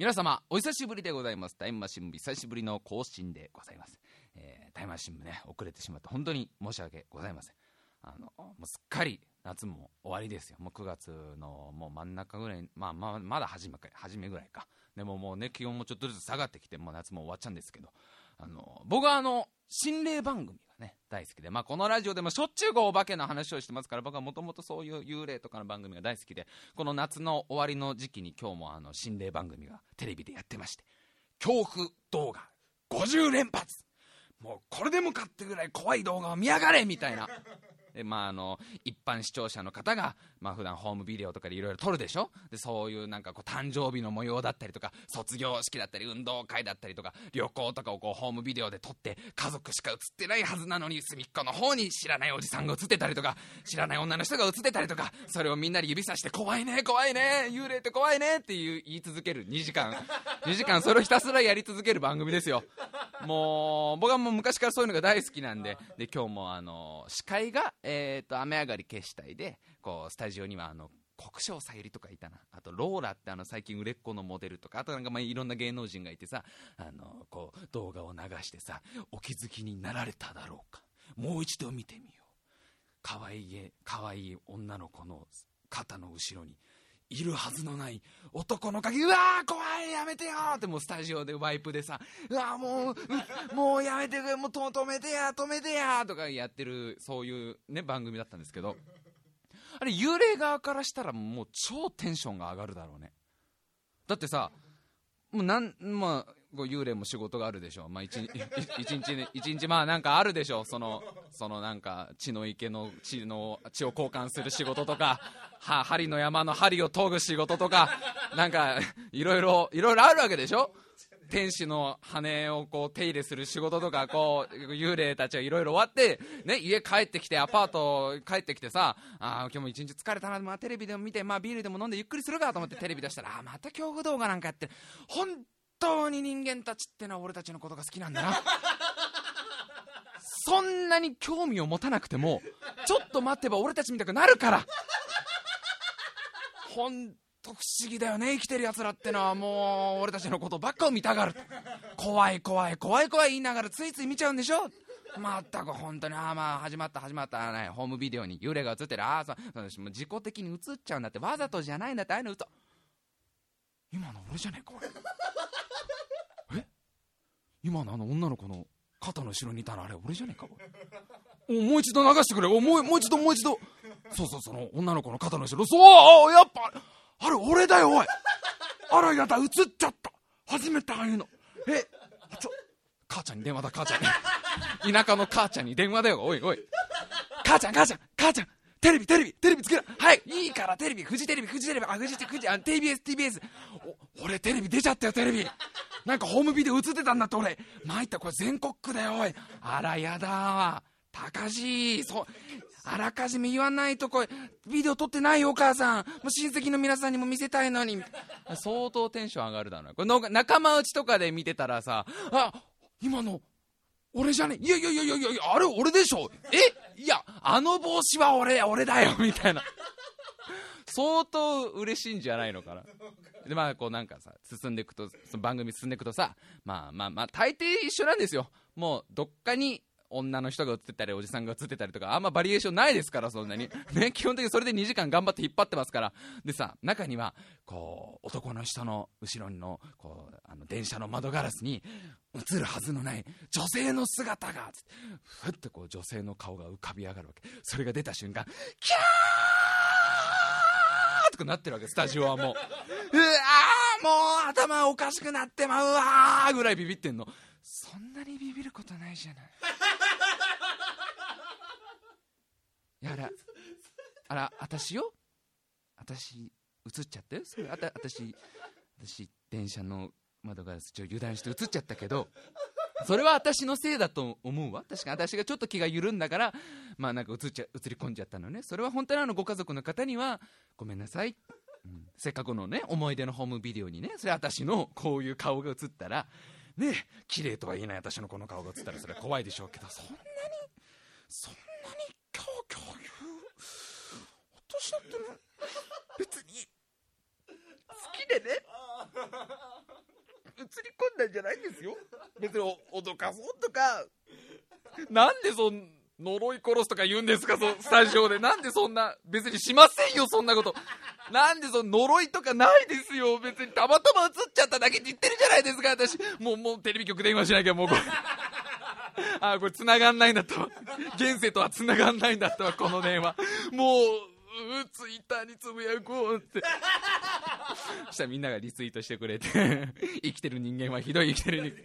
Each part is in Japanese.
皆様お久しぶりでございます。タイムマシン部久しぶりの更新でございます、えータイムマシン部ね遅れてしまって本当に申し訳ございません。あのもうすっかり夏も終わりですよ。もう9月のもう真ん中ぐらいまあまあまだ初めか初めぐらいか。でももうね気温もちょっとずつ下がってきてもう夏も終わっちゃうんですけど。あの僕はあの心霊番組がね大好きで、まあ、このラジオでもしょっちゅうお化けの話をしてますから僕はもともとそういう幽霊とかの番組が大好きでこの夏の終わりの時期に今日もあの心霊番組がテレビでやってまして恐怖動画50連発。もうこれでもかってぐらい怖い動画を見やがれみたいな。でまあ、あの一般視聴者の方が、まあ普段ホームビデオとかでいろいろ撮るでしょ？でそういうなんかこう誕生日の模様だったりとか卒業式だったり運動会だったりとか旅行とかをこうホームビデオで撮って家族しか映ってないはずなのに隅っこの方に知らないおじさんが映ってたりとか知らない女の人が映ってたりとかそれをみんなに指さして怖いね怖いね幽霊って怖いねっていう言い続ける2時間。2時間それをひたすらやり続ける番組ですよ。もう僕はもう昔からそういうのが大好きなんでで今日もあの司会が、えー、と雨上がり決死隊でこうスタジオにはあの国生さゆりとかいたな。あとローラってあの最近売れっ子のモデルとか。あとなんかまあいろんな芸能人がいてさあのこう動画を流してさお気づきになられただろうか。もう一度見てみよう。可愛い可愛い女の子の肩の後ろにいるはずのない男の鍵うわー怖いやめてよってもうスタジオでワイプでさうわーもうもうやめてくれもう止めてや止めてやとかやってるそういうね番組だったんですけどあれ幽霊側からしたらもう超テンションが上がるだろうね。だってさもうなんまあ幽霊も仕事があるでしょまあ一日一日一日まあなんかあるでしょそのそのなんか血の池の血の血を交換する仕事とかは針の山の針を研ぐ仕事とかなんかいろいろいろいろあるわけでしょ天使の羽をこう手入れする仕事とかこう幽霊たちはいろいろ終わって、ね、家帰ってきてアパート帰ってきてさあ今日も一日疲れたな、まあ、テレビでも見て、まあ、ビールでも飲んでゆっくりするかと思ってテレビ出したらあまた恐怖動画なんかやって本当に人間たちってのは俺たちのことが好きなんだな。そんなに興味を持たなくてもちょっと待てば俺たちみたくなるから。本当不思議だよね生きてるやつらってのはもう俺たちのことばっかを見たがる。怖い怖い怖い怖い言いながらついつい見ちゃうんでしょ。まったく本当にああまあ始まった始まった、ね、ホームビデオに幽霊が映ってる。ああそうそうもう自己的に映っちゃうんだって。わざとじゃないんだってああいうの嘘今の俺じゃねえか俺今のあの女の子の肩の後ろにいたのあれ俺じゃねえかおもう一度流してくれ。おもうもう一度もう一度。そうそうその女の子の肩の後ろ。そうあやっぱあれ俺だよおい。あらやだ映っちゃった。初めてああいうの。えちょ母ちゃんに電話だ母ちゃんに。田舎の母ちゃんに電話だよおいおい。母ちゃん母ちゃん母ちゃん。テレビテレビテレビつけろはい。いいからテレビ。フジテレビフジテレビ。あフジフジあ TBS TBS 俺テレビ出ちゃったよテレビ。なんかホームビデオ映ってたんだって俺。参ったこれ全国区だよおい。あらやだ。わ高しそあらかじめ言わないとこれ。ビデオ撮ってないよお母さん。もう親戚の皆さんにも見せたいのに。相当テンション上がるだろうな。これ仲間内とかで見てたらさあ今の俺じゃね？いやいやいやいやいやあれ俺でしょ？え？あの帽子は俺俺だよみたいな。相当嬉しいんじゃないのかな。でまあこうなんかさ進んでいくとその番組進んでいくとさまあまあまあ大抵一緒なんですよ。もうどっかに女の人が映ってたりおじさんが映ってたりとかあんまバリエーションないですからそんなに。ね基本的にそれで2時間頑張って引っ張ってますから。でさ中にはこう男の人の後ろのこうあの電車の窓ガラスに映るはずのない女性の姿がふってこう女性の顔が浮かび上がるわけ。それが出た瞬間キャーとかなってるわけスタジオはもう。うわーもう頭おかしくなってまうわーぐらいビビってんの。そんなにビビることないじゃない。い やあらあら私よ？私映っちゃったよ？それ。あた私私電車の窓ガラスちょ油断して映っちゃったけどそれは私のせいだと思うわ。確かに私がちょっと気が緩んだからまあなんか映っちゃ映り込んじゃったのね。それは本当にあのご家族の方にはごめんなさい、うん。せっかくのね思い出のホームビデオにねそれ私のこういう顔が映ったらね綺麗とは言えない私のこの顔が映ったらそれは怖いでしょうけどそんなにそんなにキャーキャー言う私だってね別に好きでね映り込んだんじゃないんですよ。別に脅かそうとか。なんでそん呪い殺すとか言うんですか？そスタジオで。なんでそんな別にしませんよそんなこと。なんでその呪いとかないですよ。別にたまたま映っちゃっただけって言ってるじゃないですか私。もうもうテレビ局電話しなきゃもう。これ。あこれ繋がんないんだったわ。現世とは繋がんないんだったわこの電話。もうツイッターにつぶやこうって。そしたらみんながリツイートしてくれて。生きてる人間はひどい生きてる人間。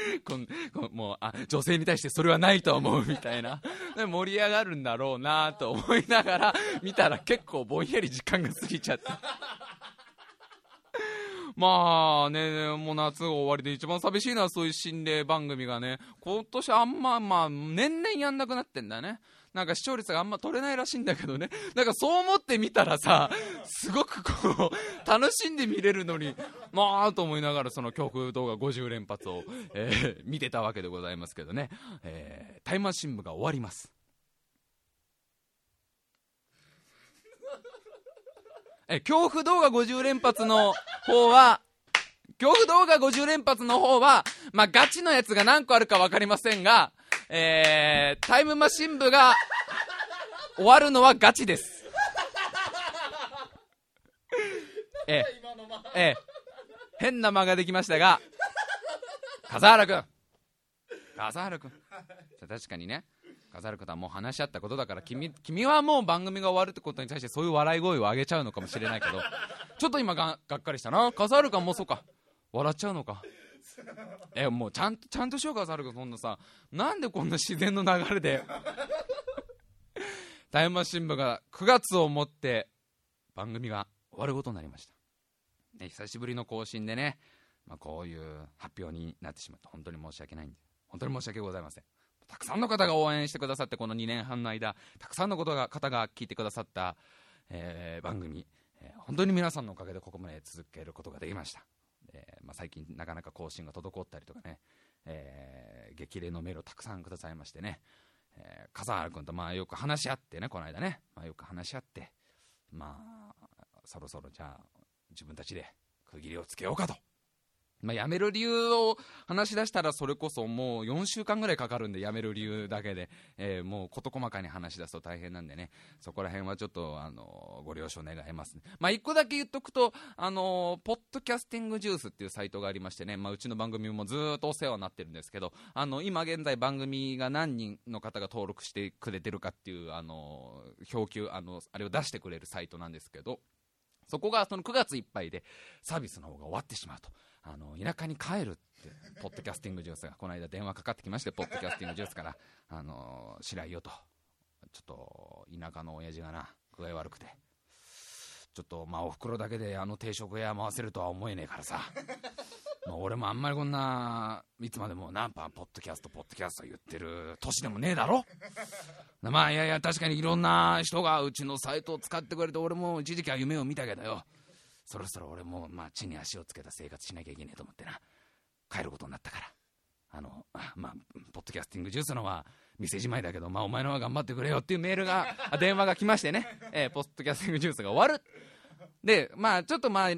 こんもうあ女性に対してそれはないと思うみたいな 盛り上がるんだろうなと思いながら見たら結構ぼんやり時間が過ぎちゃって まあね、もう夏が終わりで一番寂しいのはそういう心霊番組がね、今年あんま、まあ、年々やんなくなってんだね。なんか視聴率があんま取れないらしいんだけどね。なんかそう思ってみたらさ、すごくこう、楽しんで見れるのに、まあと思いながらその曲動画50連発を、えー、見てたわけでございますけどね。えー、タイマシン部が終わります。え恐怖動画50連発の方は、恐怖動画50連発の方は、まあ、ガチのやつが何個あるか分かりませんが、えー、タイムマシン部が終わるのはガチです。ええ、変な間ができましたが、笠原君笠原君確かにね、飾る方はもう話し合ったことだから君君はもう番組が終わるってことに対してそういう笑い声を上げちゃうのかもしれないけどちょっと今ががっかりしたな。飾るかもうそうか。笑っちゃうのか。えもうちゃんとちゃんとしようか飾るそんなさ。なんでこんな自然の流れで。タイムマシン部が9月をもって番組が終わることになりました、ね、久しぶりの更新でね、まあ、こういう発表になってしまって本当に申し訳ないんで本当に申し訳ございません。たくさんの方が応援してくださってこの2年半の間たくさんのことが方が聞いてくださった、えー、番組、えー、本当に皆さんのおかげでここまで続けることができました、えー、まあ、最近なかなか更新が滞ったりとかね、え激励のメールをたくさんくださいましてね、え笠原君とまあよく話し合ってねこの間ね、まあ、よく話し合ってまあそろそろじゃあ自分たちで区切りをつけようかと。まあ、辞める理由を話し出したらそれこそもう4週間ぐらいかかるんで辞める理由だけで、えー、もう事細かに話し出すと大変なんでね。そこら辺はちょっとあのご了承願いますね、まあ、1個だけ言っとくとあのポッドキャスティングジュースっていうサイトがありましてね、まあ、うちの番組もずっとお世話になってるんですけどあの今現在番組が何人の方が登録してくれてるかっていうあの表記あのあれを出してくれるサイトなんですけどそこがその9月いっぱいでサービスの方が終わってしまうと。あの田舎に帰るって、ポッドキャスティングジュースがこの間電話かかってきまして、ポッドキャスティングジュースから、あの白井よと、ちょっと田舎の親父がな、具合悪くて、ちょっとまあおふくろだけであの定食屋回せるとは思えねえからさ。まあ、俺もあんまりこんないつまでもナンポッドキャストポッドキャスト言ってる年でもねえだろ。まあいやいや確かにいろんな人がうちのサイトを使ってくれて俺も一時期は夢を見たけどよ。そろそろ俺も、まあ、地に足をつけた生活しなきゃいけねえと思ってな、帰ることになったから。あの、まあ、ポッドキャスティングジュースのは店じまいだけど、まあ、お前のは頑張ってくれよっていうメールが、電話が来ましてね、えー、ポッドキャスティングジュースが終わる。で、まあ、ちょっとまあ、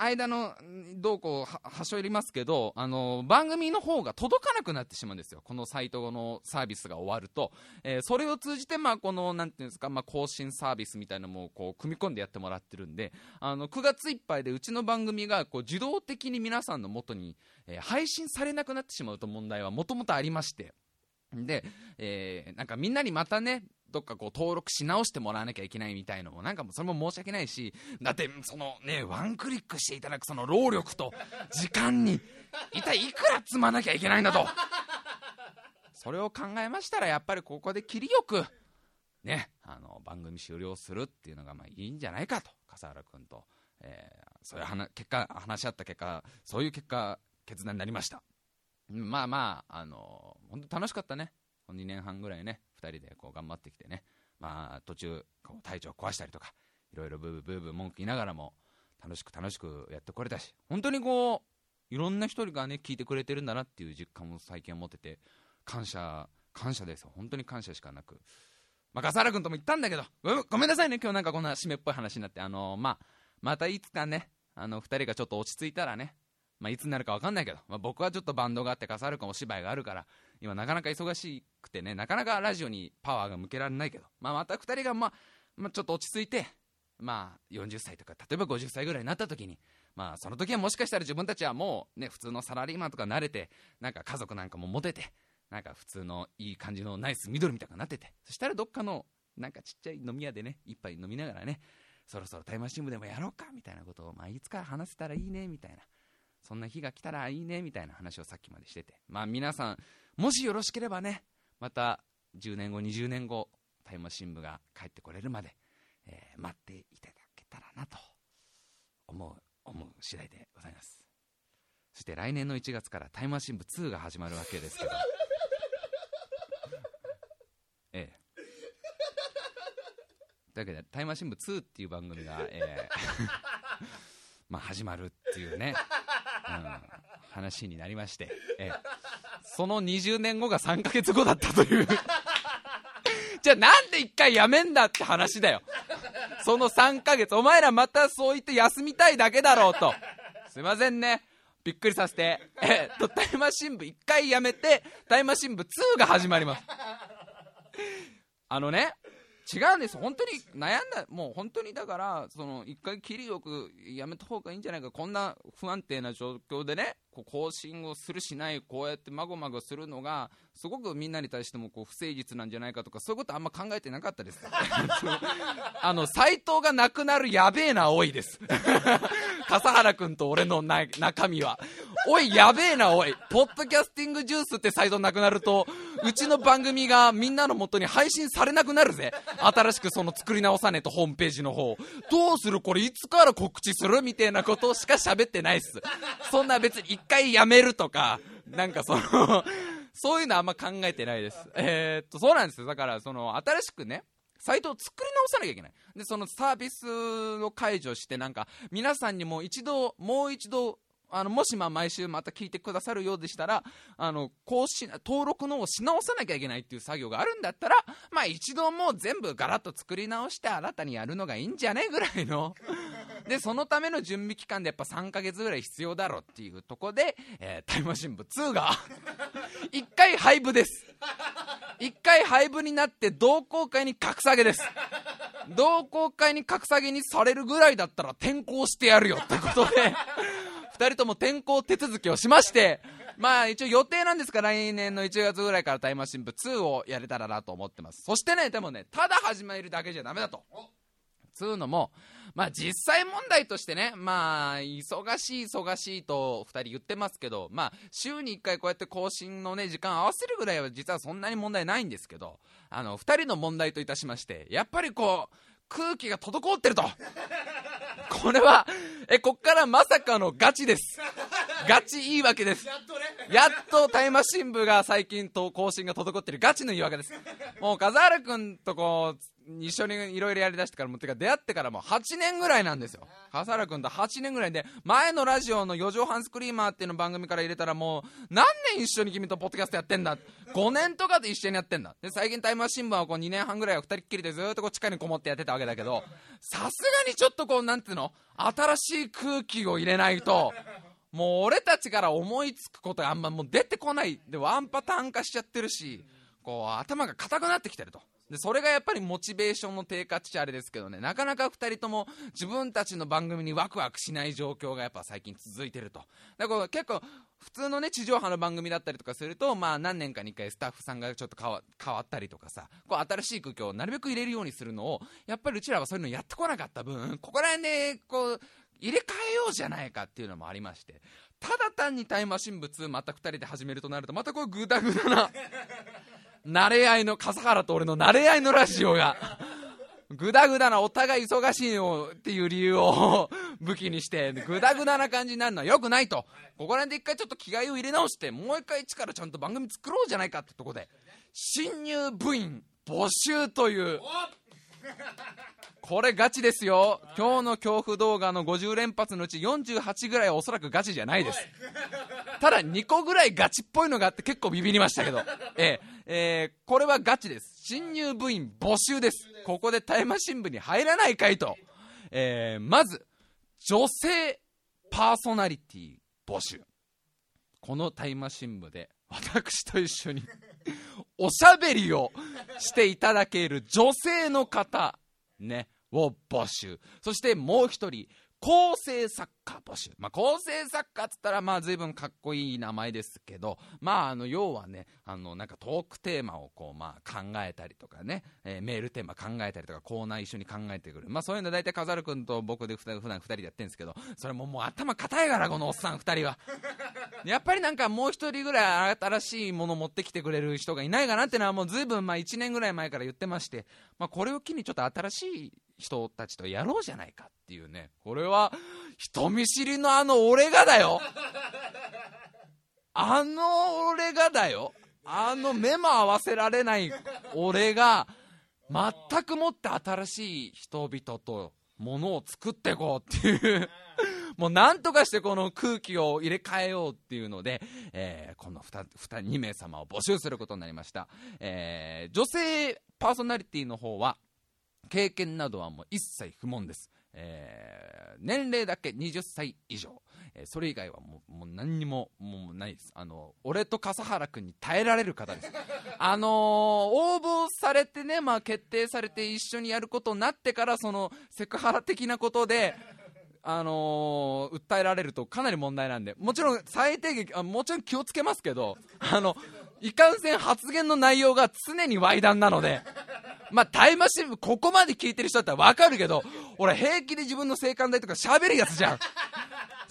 間の、どうこう、はしょりますけど、あの、番組の方が届かなくなってしまうんですよ。このサイトのサービスが終わると。えー、それを通じて、まあ、この、なんていうんですか、ま、更新サービスみたいなのも、こう、組み込んでやってもらってるんで、あの、9月いっぱいでうちの番組が、こう、自動的に皆さんの元に、えー、配信されなくなってしまうと問題はもともとありまして、で、えー、なんかみんなにまたね、どっかこう登録し直してもらわなきゃいけないみたいのもなんかもうそれも申し訳ないしだってそのねワンクリックしていただくその労力と時間に一体いくら積まなきゃいけないんだと。それを考えましたらやっぱりここで切りよくねあの番組終了するっていうのがまあいいんじゃないかと。笠原君と、えー、そういう話結果話し合った結果そういう結果決断になりました。まあまああの本当楽しかったね。2年半ぐらいね。2人でこう頑張ってきてね、まあ、途中こう体調壊したりとかいろいろブーブーブーブー文句言いながらも楽しく楽しくやってこれたし本当にこういろんな人がね聞いてくれてるんだなっていう実感も最近持ってて感謝感謝です本当に感謝しかなく、まあ、笠原君とも言ったんだけどごめんなさいね。今日なんかこんな締めっぽい話になって。あのー、まあ、またいつかねあの2人がちょっと落ち着いたらねまあ、いつになるか分かんないけど、まあ、僕はちょっとバンドがあって笠原君お芝居があるから今なかなか忙しくてねなかなかラジオにパワーが向けられないけど、まあ、また2人が、まあ、まあ、ちょっと落ち着いて、まあ、40歳とか例えば50歳ぐらいになった時にまあその時はもしかしたら自分たちはもうね普通のサラリーマンとか慣れてなんか家族なんかも持ててなんか普通のいい感じのナイスミドルみたいになっててそしたらどっかのなんかちっちゃい飲み屋でね一杯飲みながらねそろそろタイムマシン部でもやろうかみたいなことを、まあ、いつか話せたらいいねみたいなそんな日が来たらいいねみたいな話をさっきまでしててまあ皆さんもしよろしければねまた10年後20年後タイムマシン部が帰ってこれるまで、えー、待っていただけたらなと思う思う次第でございます。そして来年の1月からタイムマシン部2が始まるわけですけど。ええ。というわけでタイムマシン部2っていう番組が、えー まあ始まるっていうね、うん、話になりまして、えー、その20年後が3ヶ月後だったという じゃあなんで1回やめんだって話だよその3ヶ月、お前らまたそう言って休みたいだけだろうと。すいませんね。びっくりさせて。えっと、タイマー新聞1回やめて、タイマー新聞2が始まります。あのね、違うんです本当に悩んだもう本当にだからその一回きりよくやめた方がいいんじゃないかこんな不安定な状況でねこう更新をするしないこうやってまごまごするのがすごくみんなに対してもこう不誠実なんじゃないかとかそういうことあんま考えてなかったです。あの斎藤がなくなるやべえな多いです。笠原君と俺のな中身は。おいやべえなおい。ポッドキャスティングジュースってサイトなくなるとうちの番組がみんなのもとに配信されなくなるぜ。新しくその作り直さねえとホームページの方。どうするこれいつから告知するみたいなことしか喋ってないっす。そんな別に一回やめるとかなんかその そういうのあんま考えてないですえー、っとそうなんですよだからその新しくねサイトを作り直さなきゃいけない。で、そのサービスを解除して、なんか、皆さんにも一度、もう一度、あのもしま毎週また聞いてくださるようでしたらあの更新登録のをし直さなきゃいけないっていう作業があるんだったら、まあ、一度もう全部ガラッと作り直して新たにやるのがいいんじゃねぐらいの。でそのための準備期間でやっぱ3ヶ月ぐらい必要だろっていうとこで、えー、タイムマシン部2が1回廃部です。1回廃部になって同好会に格下げです。同好会に格下げにされるぐらいだったら転校してやるよってことで。2人とも転校手続きをしまして、まあ一応予定なんですが、来年の1月ぐらいからタイムマシン部2をやれたらなと思ってます。そしてね、でもね、ただ始めるだけじゃダメだと。つうのも、まあ実際問題としてね、まあ忙しい忙しいと2人言ってますけど、まあ週に1回こうやって更新のね、時間合わせるぐらいは実はそんなに問題ないんですけど、あの2人の問題といたしまして、やっぱりこう、空気が滞ってると。これは、え、こっからまさかのガチです。ガチ言い訳です。やっとね。やっとタイマシン部が最近と更新が滞ってるガチの言い訳です。もう、笠原君とこう、一緒にいろいろやりだしてからもてか出会ってからもう8年ぐらいなんですよ。笠原君と8年ぐらいで前のラジオの4畳半スクリーマーっていうの番組から入れたらもう何年一緒に君とポッドキャストやってんだ？5年とかで一緒にやってんだ。で最近タイムマシン部はこう2年半ぐらいは2人っきりでずっとこう地下にこもってやってたわけだけどさすがにちょっとこうなんていうの？新しい空気を入れないともう俺たちから思いつくことがあんまもう出てこない。でワンパターン化しちゃってるしこう頭が硬くなってきてると。でそれがやっぱりモチベーションの低下っちゃあれですけどね。なかなか2人とも自分たちの番組にワクワクしない状況がやっぱ最近続いてると。だから結構普通のね地上波の番組だったりとかするとまあ何年かに1回スタッフさんがちょっと変わったりとかさこう新しい空気をなるべく入れるようにするのをやっぱりうちらはそういうのやってこなかった分ここら辺でこう入れ替えようじゃないかっていうのもありまして。ただ単にタイムマシン物また2人で始めるとなるとまたこうグダグダな慣れ合いの笠原と俺の慣れ合いのラジオがぐだぐだなお互い忙しいよっていう理由を武器にしてぐだぐだな感じになるのはよくないと。ここら辺で一回ちょっと気概を入れ直してもう一回一からちゃんと番組作ろうじゃないかってとこで新入部員募集というこれガチですよ。今日の恐怖動画の50連発のうち48ぐらいはおそらくガチじゃないです。ただ2個ぐらいガチっぽいのがあって結構ビビりましたけど。ええ。えー、これはガチです。新入部員募集です。ここでタイマ新聞に入らないかいと、えー、まず女性パーソナリティ募集。このタイムマシン部で私と一緒に おしゃべりをしていただける女性の方ねを募集。そしてもう一人構成作家募集、まあ、構成作家っつったらまあ随分かっこいい名前ですけど、まあ、あの要はねあのなんかトークテーマをこうまあ考えたりとかね、えー、メールテーマ考えたりとかコーナー一緒に考えてくる、まあ、そういうの大体飾る君と僕で普段2人でやってるんですけどそれももう頭固いからこのおっさん2人は。やっぱりなんかもう1人ぐらい新しいもの持ってきてくれる人がいないかなっていうのはもう随分まあ1年ぐらい前から言ってまして、まあ、これを機にちょっと新しい人たちとやろうじゃないかっていうね。これは人見知りのあの俺がだよ。あの俺がだよ。あの目も合わせられない俺が全くもって新しい人々とものを作っていこうっていう。もうなんとかしてこの空気を入れ替えようっていうので、えー、この 2, 2, 2名様を募集することになりました、えー、女性パーソナリティの方は経験などはもう一切不問です、えー、年齢だけ20歳以上、えー、それ以外はもうもう何にももうないです。あの俺と笠原君に耐えられる方です。あのー、応募されてね、まあ、決定されて一緒にやることになってからそのセクハラ的なことであのー、訴えられるとかなり問題なんでもちろん最低限あもちろん気をつけますけどあのいかんせん発言の内容が常に猥談なのでまあ、タイムマシンここまで聞いてる人だったら分かるけど、俺平気で自分の性感帯とか喋るやつじゃん。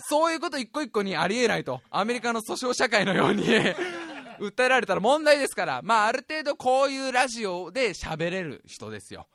そういうこと一個一個にありえないと。アメリカの訴訟社会のように 訴えられたら問題ですから、まあ、ある程度こういうラジオで喋れる人ですよ。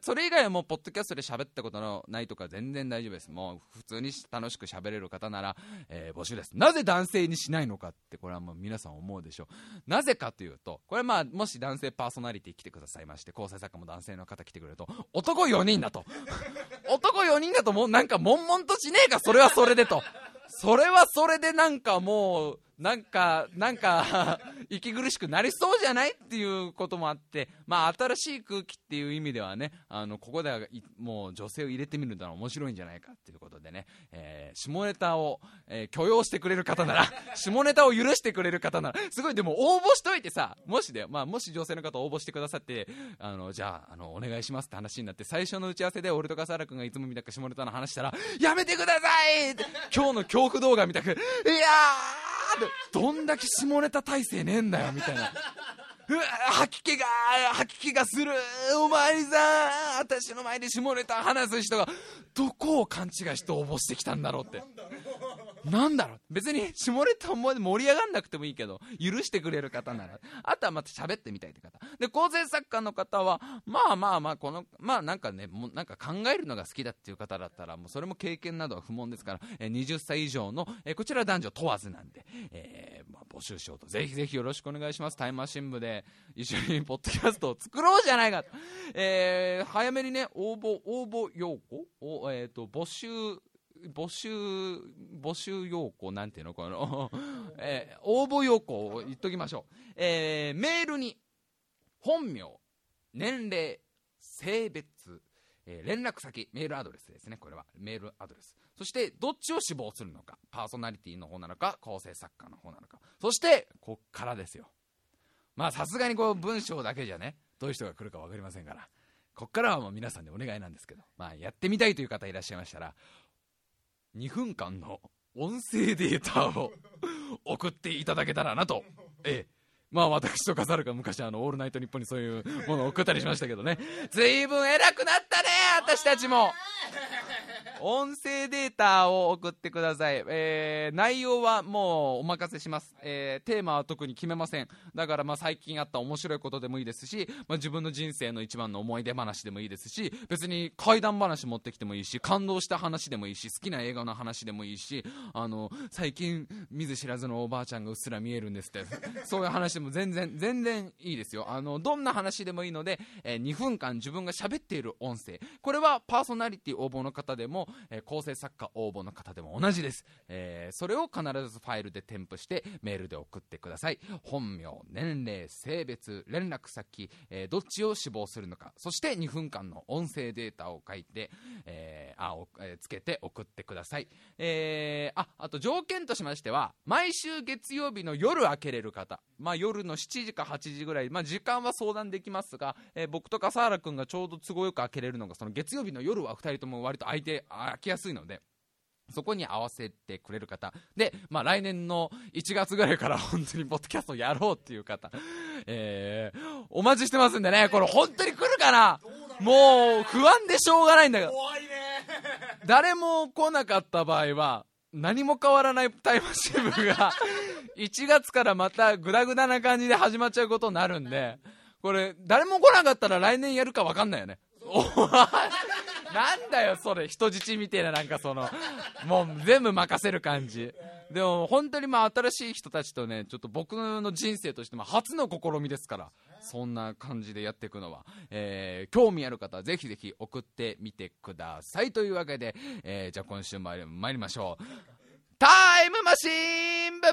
それ以外はもうポッドキャストで喋ったことのないとか全然大丈夫です。もう普通に楽しく喋れる方なら、えー、募集です。なぜ男性にしないのかってこれはもう皆さん思うでしょう。なぜかというとこれまあもし男性パーソナリティ来てくださいまして構成作家も男性の方来てくれると男4人だと。男4人だともうなんか悶々としねえか。それはそれでと。それはそれでなんかもうなんか、なんか 息苦しくなりそうじゃないっていうこともあって、まあ、新しい空気っていう意味ではね、あの、ここではもう女性を入れてみるのは面白いんじゃないかっていうことでね、えー、下ネタを、えー、許容してくれる方なら、下ネタを許してくれる方なら、すごいでも応募しといてさ、もしで、まあ、もし女性の方応募してくださって、あの、じゃあ、あの、お願いしますって話になって、最初の打ち合わせで俺と笠原君がいつも見たく下ネタの話したら、やめてください今日の恐怖動画見たく、いやーどんだけ下ネタ体制ねえんだよみたいな。うわ吐き気が吐き気がする。お前さん私の前で下ネタ話す人がどこを勘違いして応募してきたんだろうって。なんだろう。別に下ネタ盛り上がんなくてもいいけど許してくれる方なら。あとはまた喋ってみたいって方。で構成作家の方はまあまあまあこのまあなんかねもなんか考えるのが好きだっていう方だったらもうそれも経験などは不問ですから、え20歳以上の、えこちら男女問わずなんで、えー、まあ、募集しようと。ぜひぜひよろしくお願いします。タイマシン部で。一緒にポッドキャストを作ろうじゃないかと、えー、早めにね応募応募要項？を、えーと募集募集、募集要項なんていうの？この えー、応募要項を言っときましょう。えー、メールに、本名、年齢、性別、えー、連絡先、メールアドレスですね、これは。メールアドレス。そして、どっちを志望するのか。パーソナリティの方なのか、構成作家の方なのか。そして、こっからですよ。まあ、さすがにこう、文章だけじゃね、どういう人が来るか分かりませんから。こっからはもう皆さんでお願いなんですけど、まあ、やってみたいという方いらっしゃいましたら、2分間の音声データを 送っていただけたらなと、ええ、まあ私と笠原が昔あの「オールナイトニッポン」にそういうものを送ったりしましたけどね。随分偉くなったね私たちも。音声データを送ってください、えー、内容はもうお任せします、えー、テーマは特に決めません。だからまあ最近あった面白いことでもいいですし、まあ、自分の人生の一番の思い出話でもいいですし別に怪談話持ってきてもいいし感動した話でもいいし好きな映画の話でもいいしあの最近見ず知らずのおばあちゃんがうっすら見えるんですって。そういう話でも全然全然いいですよ。あのどんな話でもいいので、えー、2分間自分が喋っている音声。これはパーソナリティ応募の方でも、え構成作家応募の方でも同じです、えそれを必ずファイルで添付してメールで送ってください。本名年齢性別連絡先、えどっちを志望するのかそして2分間の音声データを書いて、えーあおえつけて送ってください、えああと条件としましては毎週月曜日の夜開けれる方、まあ、夜の7時か8時ぐらい、まあ、時間は相談できますが、えー僕と笠原君がちょうど都合よく開けれるのがその月曜日の夜は2人とも割と空いてあ開きやすいのでそこに合わせてくれる方。で、まあ来年の1月ぐらいから本当にポッドキャストやろうっていう方。えー、お待ちしてますんでね、これ本当に来るかな？もう不安でしょうがないんだけど。怖いね誰も来なかった場合は、何も変わらないタイムシーブが、1月からまたグダグダな感じで始まっちゃうことになるんで、これ、誰も来なかったら来年やるか分かんないよね。なんだよ、それ、人質みたいな、なんかその、もう全部任せる感じ。でも、本当にまあ、新しい人たちとね、ちょっと僕の人生としても初の試みですから、そんな感じでやっていくのは、えー興味ある方はぜひぜひ送ってみてください。というわけで、えーじゃあ今週も参りましょう。タイムマシーン部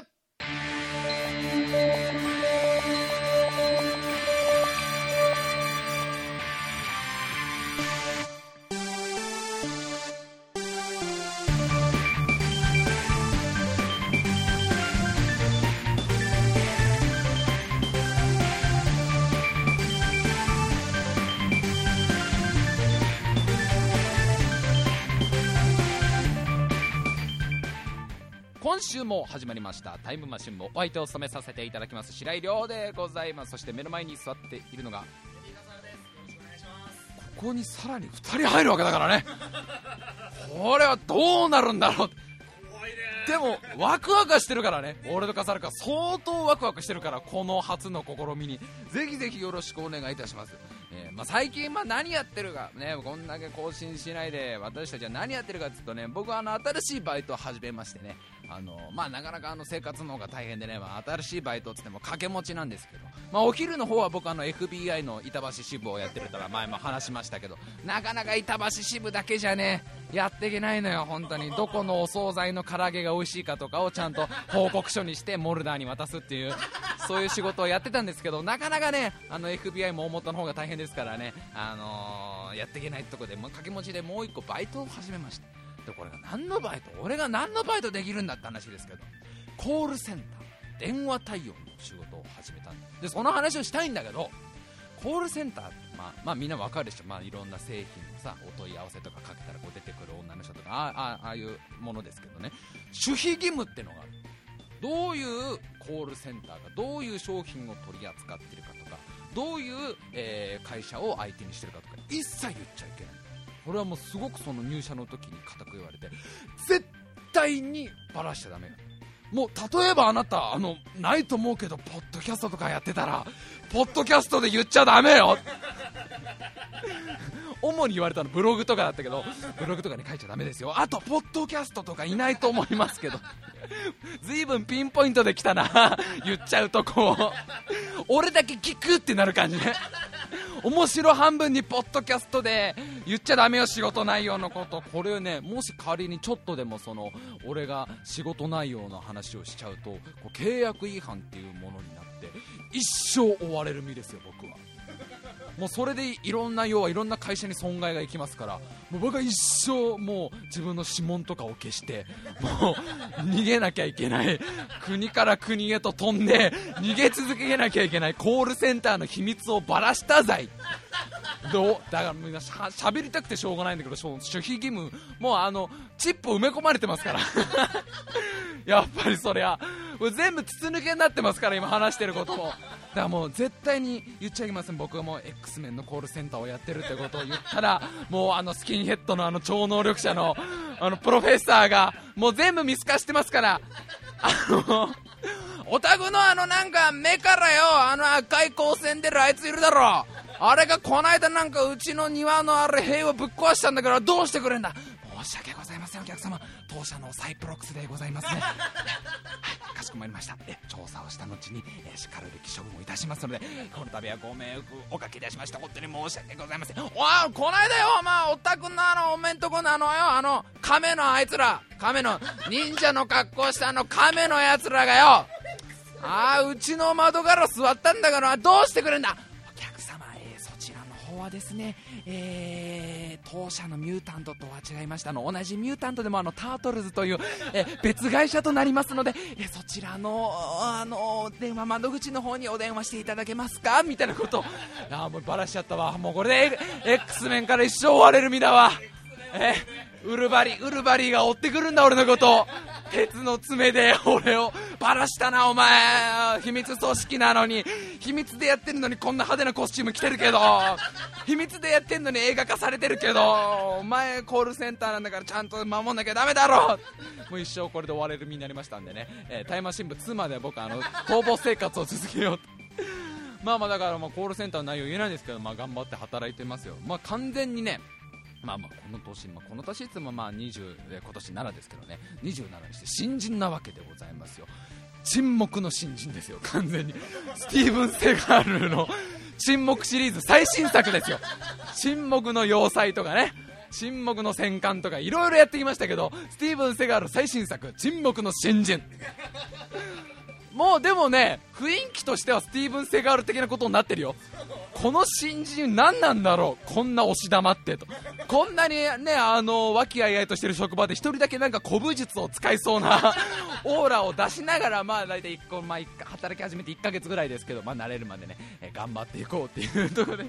今週も始まりました。タイムマシン部お相手を務めさせていただきます。白井亮でございます。そして目の前に座っているのがここにさらに2人入るわけだからね。これはどうなるんだろう。怖いねでもワクワクしてるからね。俺と笠原か相当ワクワクしてるからこの初の試みに。ぜひぜひよろしくお願いいたします、えーまあ、最近まあ何やってるかねこんだけ更新しないで私たちは何やってるかっていうとね僕はあの新しいバイトを始めましてね。あのまあなかなかあの生活の方が大変でね、まあ、新しいバイトっつっても掛け持ちなんですけど、まあ、お昼の方は僕あの FBI の板橋支部をやってるから前も話しましたけどなかなか板橋支部だけじゃねやっていけないのよ本当に。どこのお惣菜の唐揚げが美味しいかとかをちゃんと報告書にしてモルダーに渡すっていうそういう仕事をやってたんですけどなかなかねあの FBI も大元の方が大変ですからね、あのーやっていけないところでもう掛け持ちでもう一個バイトを始めました。でこれが何のバイト？俺が何のバイトできるんだって話ですけど。コールセンター。電話対応の仕事を始めたんだでその話をしたいんだけどコールセンターって、まあ、まあみんなわかるでしょ、まあ、いろんな製品のさお問い合わせとかかけたらこう出てくる女の人とかああああいうものですけどね。守秘義務ってのがある。どういうコールセンターがどういう商品を取り扱ってるかとかどういう、えー会社を相手にしてるかとか一切言っちゃいけない。これはもうすごくその入社の時に固く言われて絶対にバラしちゃダメもう例えばあなたあのないと思うけどポッドキャストとかやってたらポッドキャストで言っちゃダメよ。主に言われたのブログとかだったけどブログとかに書いちゃダメですよ。あとポッドキャストとかいないと思いますけど。随分ピンポイントで来たな言っちゃうとこう俺だけ聞くってなる感じね。面白半分にポッドキャストで言っちゃだめよ仕事内容のこと。これねもし仮にちょっとでもその俺が仕事内容の話をしちゃうとこう契約違反っていうものになって一生追われる身ですよ僕は。もうそれでいろんな要はいろんな会社に損害がいきますからもう僕は一生もう自分の指紋とかを消してもう逃げなきゃいけない。国から国へと飛んで逃げ続けなきゃいけない。コールセンターの秘密をばらした罪。どう？だからみんなしゃ喋りたくてしょうがないんだけど守秘義務。もうあのチップ埋め込まれてますから。やっぱりそりゃ全部筒抜けになってますから今話してることも。からもう絶対に言っちゃいけません。僕はもう X メンのコールセンターをやってるってことを言ったら もうあのスキンヘッドのあの超能力者の あのプロフェッサーがもう全部見透かしてますから。あのお宅のあのなんか目からよあの赤い光線出るあいついるだろ。あれがこないだなんかうちの庭のあれ塀をぶっ壊したんだからどうしてくれんだ。申し訳ございませんお客様。当社のサイプロックスでございますね、はい、かしこまりました。え調査をした後に、えしかるべき処分をいたしますのでこの度はご迷惑おかけいたしました。本当に申し訳ございません。おいこないだよまあおたくのあのおめんとこのあのよあの亀のあいつら。亀の忍者の格好したあの亀のやつらがよ。ああうちの窓ガラス割ったんだからどうしてくれんだ。お客様、えーそちらの方はですね、えー当社のミュータントとは違いましたの同じミュータントでもあのタートルズという、え別会社となりますので、えそちらのあの電話窓口の方にお電話していただけますか？みたいなこと。あもうバラしちゃったわ。もうこれで X 面から一生追われる身だわ。えウルバリウルバリーが追ってくるんだ俺のこと。鉄の爪で俺を。バラしたなお前。秘密組織なのに。秘密でやってるのにこんな派手なコスチューム着てるけど。秘密でやってんのに映画化されてるけど。お前コールセンターなんだからちゃんと守んなきゃダメだろ。もう一生これで終われる身になりましたんでね、えータイマー新聞2まで僕あの逃亡生活を続けようと。まあまあだからまあコールセンターの内容言えないですけど、まあ、頑張って働いてますよ、まあ、完全にねまあまあこの年、まあ、この年いつもまあ20で今年7ですけどね。27にして新人なわけでございますよ。沈黙の新人ですよ。完全に。スティーブン・セガールの沈黙シリーズ最新作ですよ。沈黙の要塞とかね。沈黙の戦艦とかいろいろやってきましたけどスティーブン・セガール最新作沈黙の新人。もうでもね雰囲気としてはスティーブン・セガール的なことになってるよ。この新人何なんだろうこんな押し玉ってと。こんなにねあの和気あいあいとしてる職場で一人だけなんか古武術を使いそうな オーラを出しながらまあ大体1個、まあ、一回働き始めて1ヶ月ぐらいですけどまあ慣れるまでね、え頑張っていこうっていうところで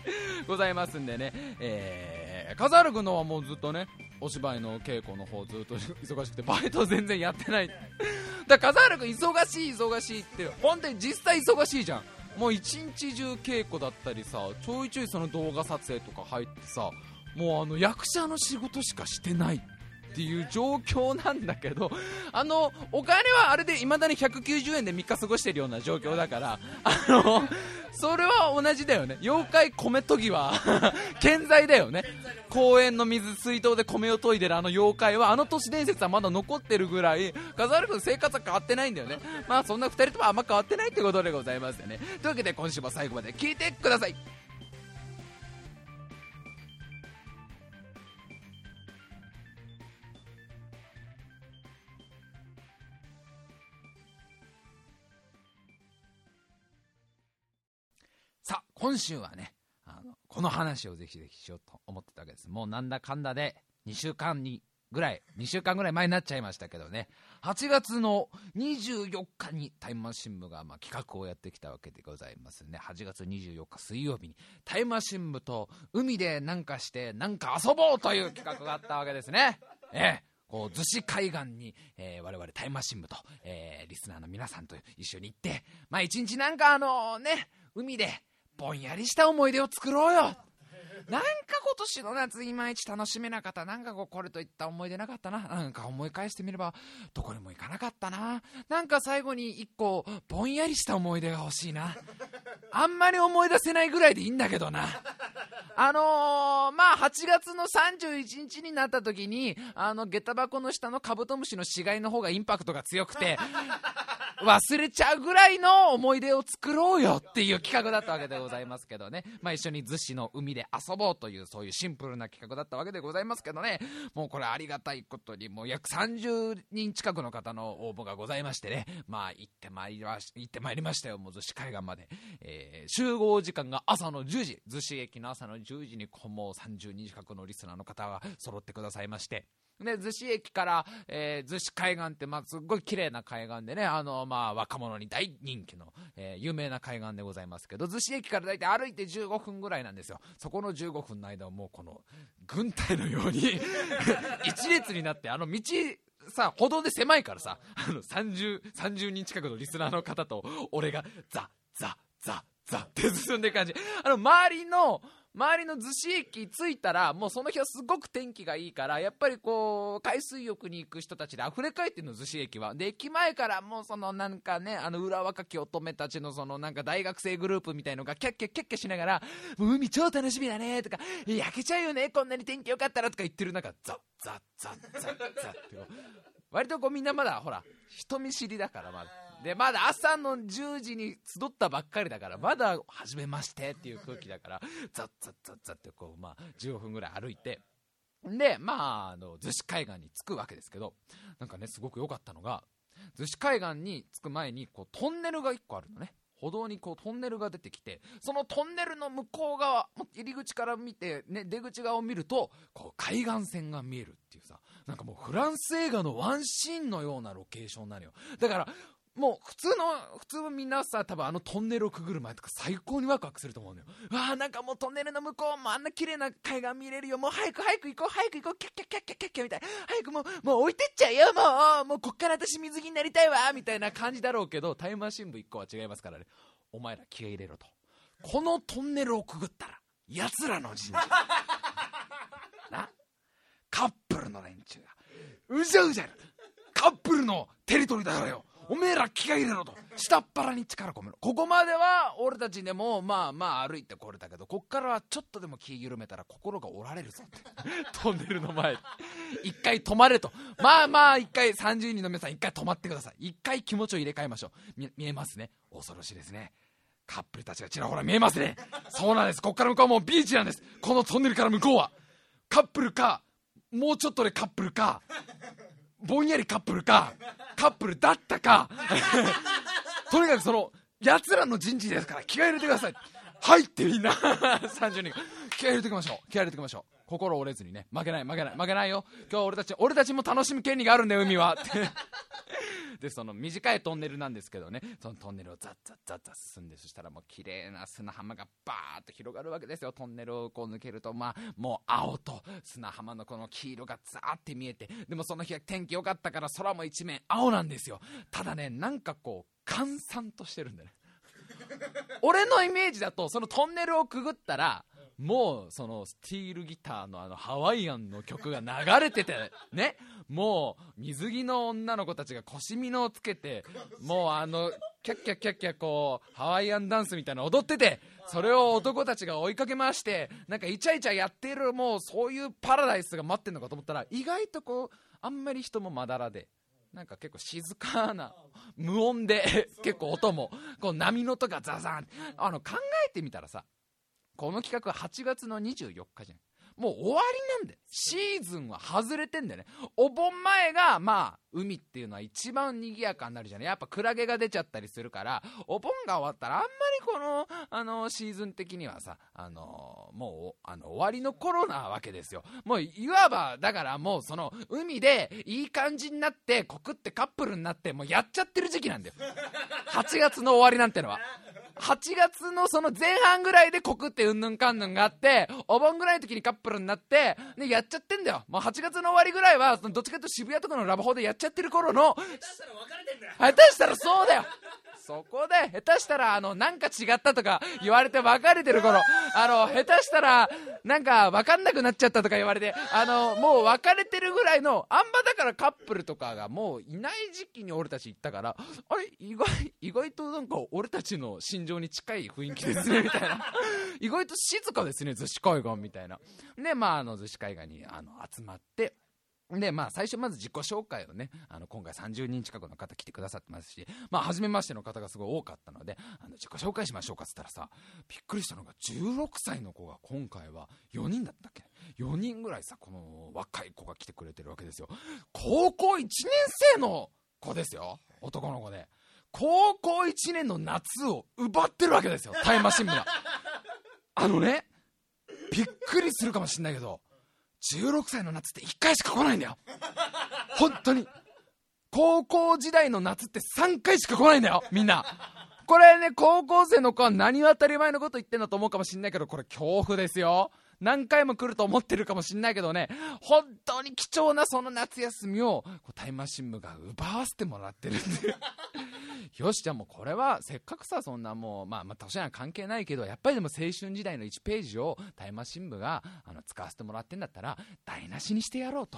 ございますんでね。えー、笠原君のはもうずっとねお芝居の稽古の方ずっと 忙しくてバイト全然やってない。だから笠原君忙しい忙しいって本当に実際忙しいじゃん。もう一日中稽古だったりさちょいちょいその動画撮影とか入ってさもうあの役者の仕事しかしてない。っていう状況なんだけどあのお金はあれでいまだに190円で3日過ごしてるような状況だからあのそれは同じだよね。妖怪米研ぎは 健在だよね。公園の水水筒で米を研いでるあの妖怪はあの都市伝説はまだ残ってるぐらい笠原君生活は変わってないんだよね。まあそんな2人ともあんま変わってないってことでございますよね。というわけで今週も最後まで聞いてください。今週はねあのこの話をぜひぜひしようと思ってたわけです。もうなんだかんだで2週間にぐらい2週間ぐらい前になっちゃいましたけどね。8月の24日にタイムマシン部がまあ企画をやってきたわけでございますね。8月24日水曜日にタイムマシン部と海でなんかしてなんか遊ぼうという企画があったわけですね。ええ。こう逗子海岸に、えー我々タイムマシン部と、えーリスナーの皆さんと一緒に行ってまあ一日なんかあのね海でぼんやりした思い出を作ろうよ。なんか今年の夏いまいち楽しめなかった。なんかこうこれといった思い出なかったな。なんか思い返してみればどこにも行かなかったな。なんか最後に一個ぼんやりした思い出が欲しいな。あんまり思い出せないぐらいでいいんだけどな。あのーまあ8月の31日になった時にあの下駄箱の下のカブトムシの死骸の方がインパクトが強くて忘れちゃうぐらいの思い出を作ろうよっていう企画だったわけでございますけどね、まあ、一緒に逗子の海で遊ぼうというそういうシンプルな企画だったわけでございますけどね。もうこれありがたいことにもう約30人近くの方の応募がございましてね。まあ行ってまいりまし行ってまいりましたよもう逗子海岸まで、えー集合時間が朝の10時。逗子駅の朝の10時にこうもう30人近くのリスナーの方が揃ってくださいまして。で逗子駅から、えー逗子海岸って、まあ、すっごい綺麗な海岸でねあの、まあ、若者に大人気の、えー有名な海岸でございますけど逗子駅から大体歩いて15分ぐらいなんですよ。そこの15分の間をもうこの軍隊のように 一列になってあの道さ歩道で狭いからさあの 30, 30人近くのリスナーの方と俺がザザザザって進んでる感じ。あの周りの周りの逗子駅着いたらもうその日はすごく天気がいいからやっぱりこう海水浴に行く人たちで溢れ返ってるの逗子駅は。で駅前からもうそのなんかねあの裏若き乙女たちのそのなんか大学生グループみたいのがキャッキャッキャッキャしながら海超楽しみだねとか焼けちゃうよねこんなに天気良かったらとか言ってる中ザッザッザッザッザッって割とこうみんなまだほら人見知りだからまだ。でまだ朝の10時に集ったばっかりだからまだ初めましてっていう空気だからザッザッザッザッってこうまあ15分ぐらい歩いてでまああの逗子海岸に着くわけですけどなんかねすごく良かったのが逗子海岸に着く前にこうトンネルが1個あるのね。歩道にこうトンネルが出てきてそのトンネルの向こう側入り口から見て、ね、出口側を見るとこう海岸線が見えるっていうさなんかもうフランス映画のワンシーンのようなロケーションなのよ。だからもう普通の普通のみんなさ多分あのトンネルをくぐる前とか最高にワクワクすると思うのよ。わあなんかもうトンネルの向こうもあんな綺麗な海岸見れるよもう早く早く行こう早く行こうキャッキャッキャッキャッキャッキャみたい早くもうもう置いてっちゃうよもうもうこっから私水着になりたいわみたいな感じだろうけどタイムマシン部1個は違いますからねお前ら気合い入れろとこのトンネルをくぐったら奴らの陣地なカップルの連中がうじゃうじゃるカップルのテリトリーだからよおめえら気合入れろと。下っ腹に力込めろ。ここまでは俺たちでもまあまあ歩いてこれたけどこっからはちょっとでも気緩めたら心が折られるぞって。トンネルの前。で一回止まれと。まあまあ一回30人の皆さん一回止まってください。一回気持ちを入れ替えましょう。見えますね。恐ろしいですね。カップルたちがちらほら見えますね。そうなんです。こっから向こうはもうビーチなんです。このトンネルから向こうは。カップルかもうちょっとでカップルか。ぼんやりカップルかカップルだったか。とにかくその奴らの人事ですから気合い入れてください。入ってみんな。30人。気合入れていきましょう。気合入れていきましょう。心折れずにね。負けない負けない。負けないよ。今日俺たち俺たちも楽しむ権利があるんだよ海は。ってでその短いトンネルなんですけどね。そのトンネルをザッザッザッザッ進んでそしたらもう綺麗な砂浜がバーッと広がるわけですよ。トンネルをこう抜けるとまあもう青と砂浜のこの黄色がザーって見えて。でもその日は天気良かったから空も一面青なんですよ。ただねなんかこう閑散としてるんだね。俺のイメージだとそのトンネルをくぐったらもうそのスティールギターのあのハワイアンの曲が流れてて ね。もう水着の女の子たちが腰みのをつけて もうあのキャッキャッキャッキャこうハワイアンダンスみたいなの踊ってて それを男たちが追いかけ回してなんかイチャイチャやってるもうそういうパラダイスが待ってるのかと思ったら意外とこうあんまり人もまだらでなんか結構静かな無音で結構音もこう波の音がザザンあの考えてみたらさこの企画は8月の24日じゃん。もう終わりなんだよ。シーズンは外れてんだよね。お盆前がまあ海っていうのは一番賑やかになるじゃない。やっぱクラゲが出ちゃったりするからお盆が終わったらあんまりこのあのシーズン的にはさあのもうあの終わりの頃なわけですよ。もういわばだからもうその海でいい感じになって告ってカップルになってもうやっちゃってる時期なんだよ。8月の終わりなんてのは。8月のその前半ぐらいで告ってうんぬんかんぬんがあってお盆ぐらいの時にカップルになってでやっちゃってんだよ。もう8月の終わりぐらいはどっちかというと渋谷とかのラブホでやっちゃってる頃の下手したらそうだよそこで下手したらあのなんか違ったとか言われて別れてる頃あの下手したらなんか分かんなくなっちゃったとか言われてあのもう別れてるぐらいのあんまだからカップルとかがもういない時期に俺たち行ったからあれ意外意外となんか俺たちの心情に近い雰囲気ですねみたいな。意外と静かですね逗子海岸みたいな。でまああの逗子海岸にあの集まってで、まあ、最初まず自己紹介をね、あの、今回30人近くの方来てくださってますし、まあ、初めましての方がすごい多かったので、あの、自己紹介しましょうかっつったらさ、びっくりしたのが、16歳の子が今回は4人だったっけ ?4 人ぐらいさ、この若い子が来てくれてるわけですよ。高校1年生の子ですよ。男の子で。高校1年の夏を奪ってるわけですよ。タイムマシン部が。あのね、びっくりするかもしんないけど、16歳の夏って1回しか来ないんだよ。本当に。高校時代の夏って3回しか来ないんだよみんな。これね高校生の子は何を当たり前のこと言ってんだと思うかもしんないけどこれ恐怖ですよ。何回も来ると思ってるかもしんないけどね本当に貴重なその夏休みをタイムマシン部が奪わせてもらってるんで よしじゃあもうこれはせっかくさそんなもうまあまあ年は関係ないけどやっぱりでも青春時代の1ページをタイムマシン部があの使わせてもらってんだったら台無しにしてやろうと。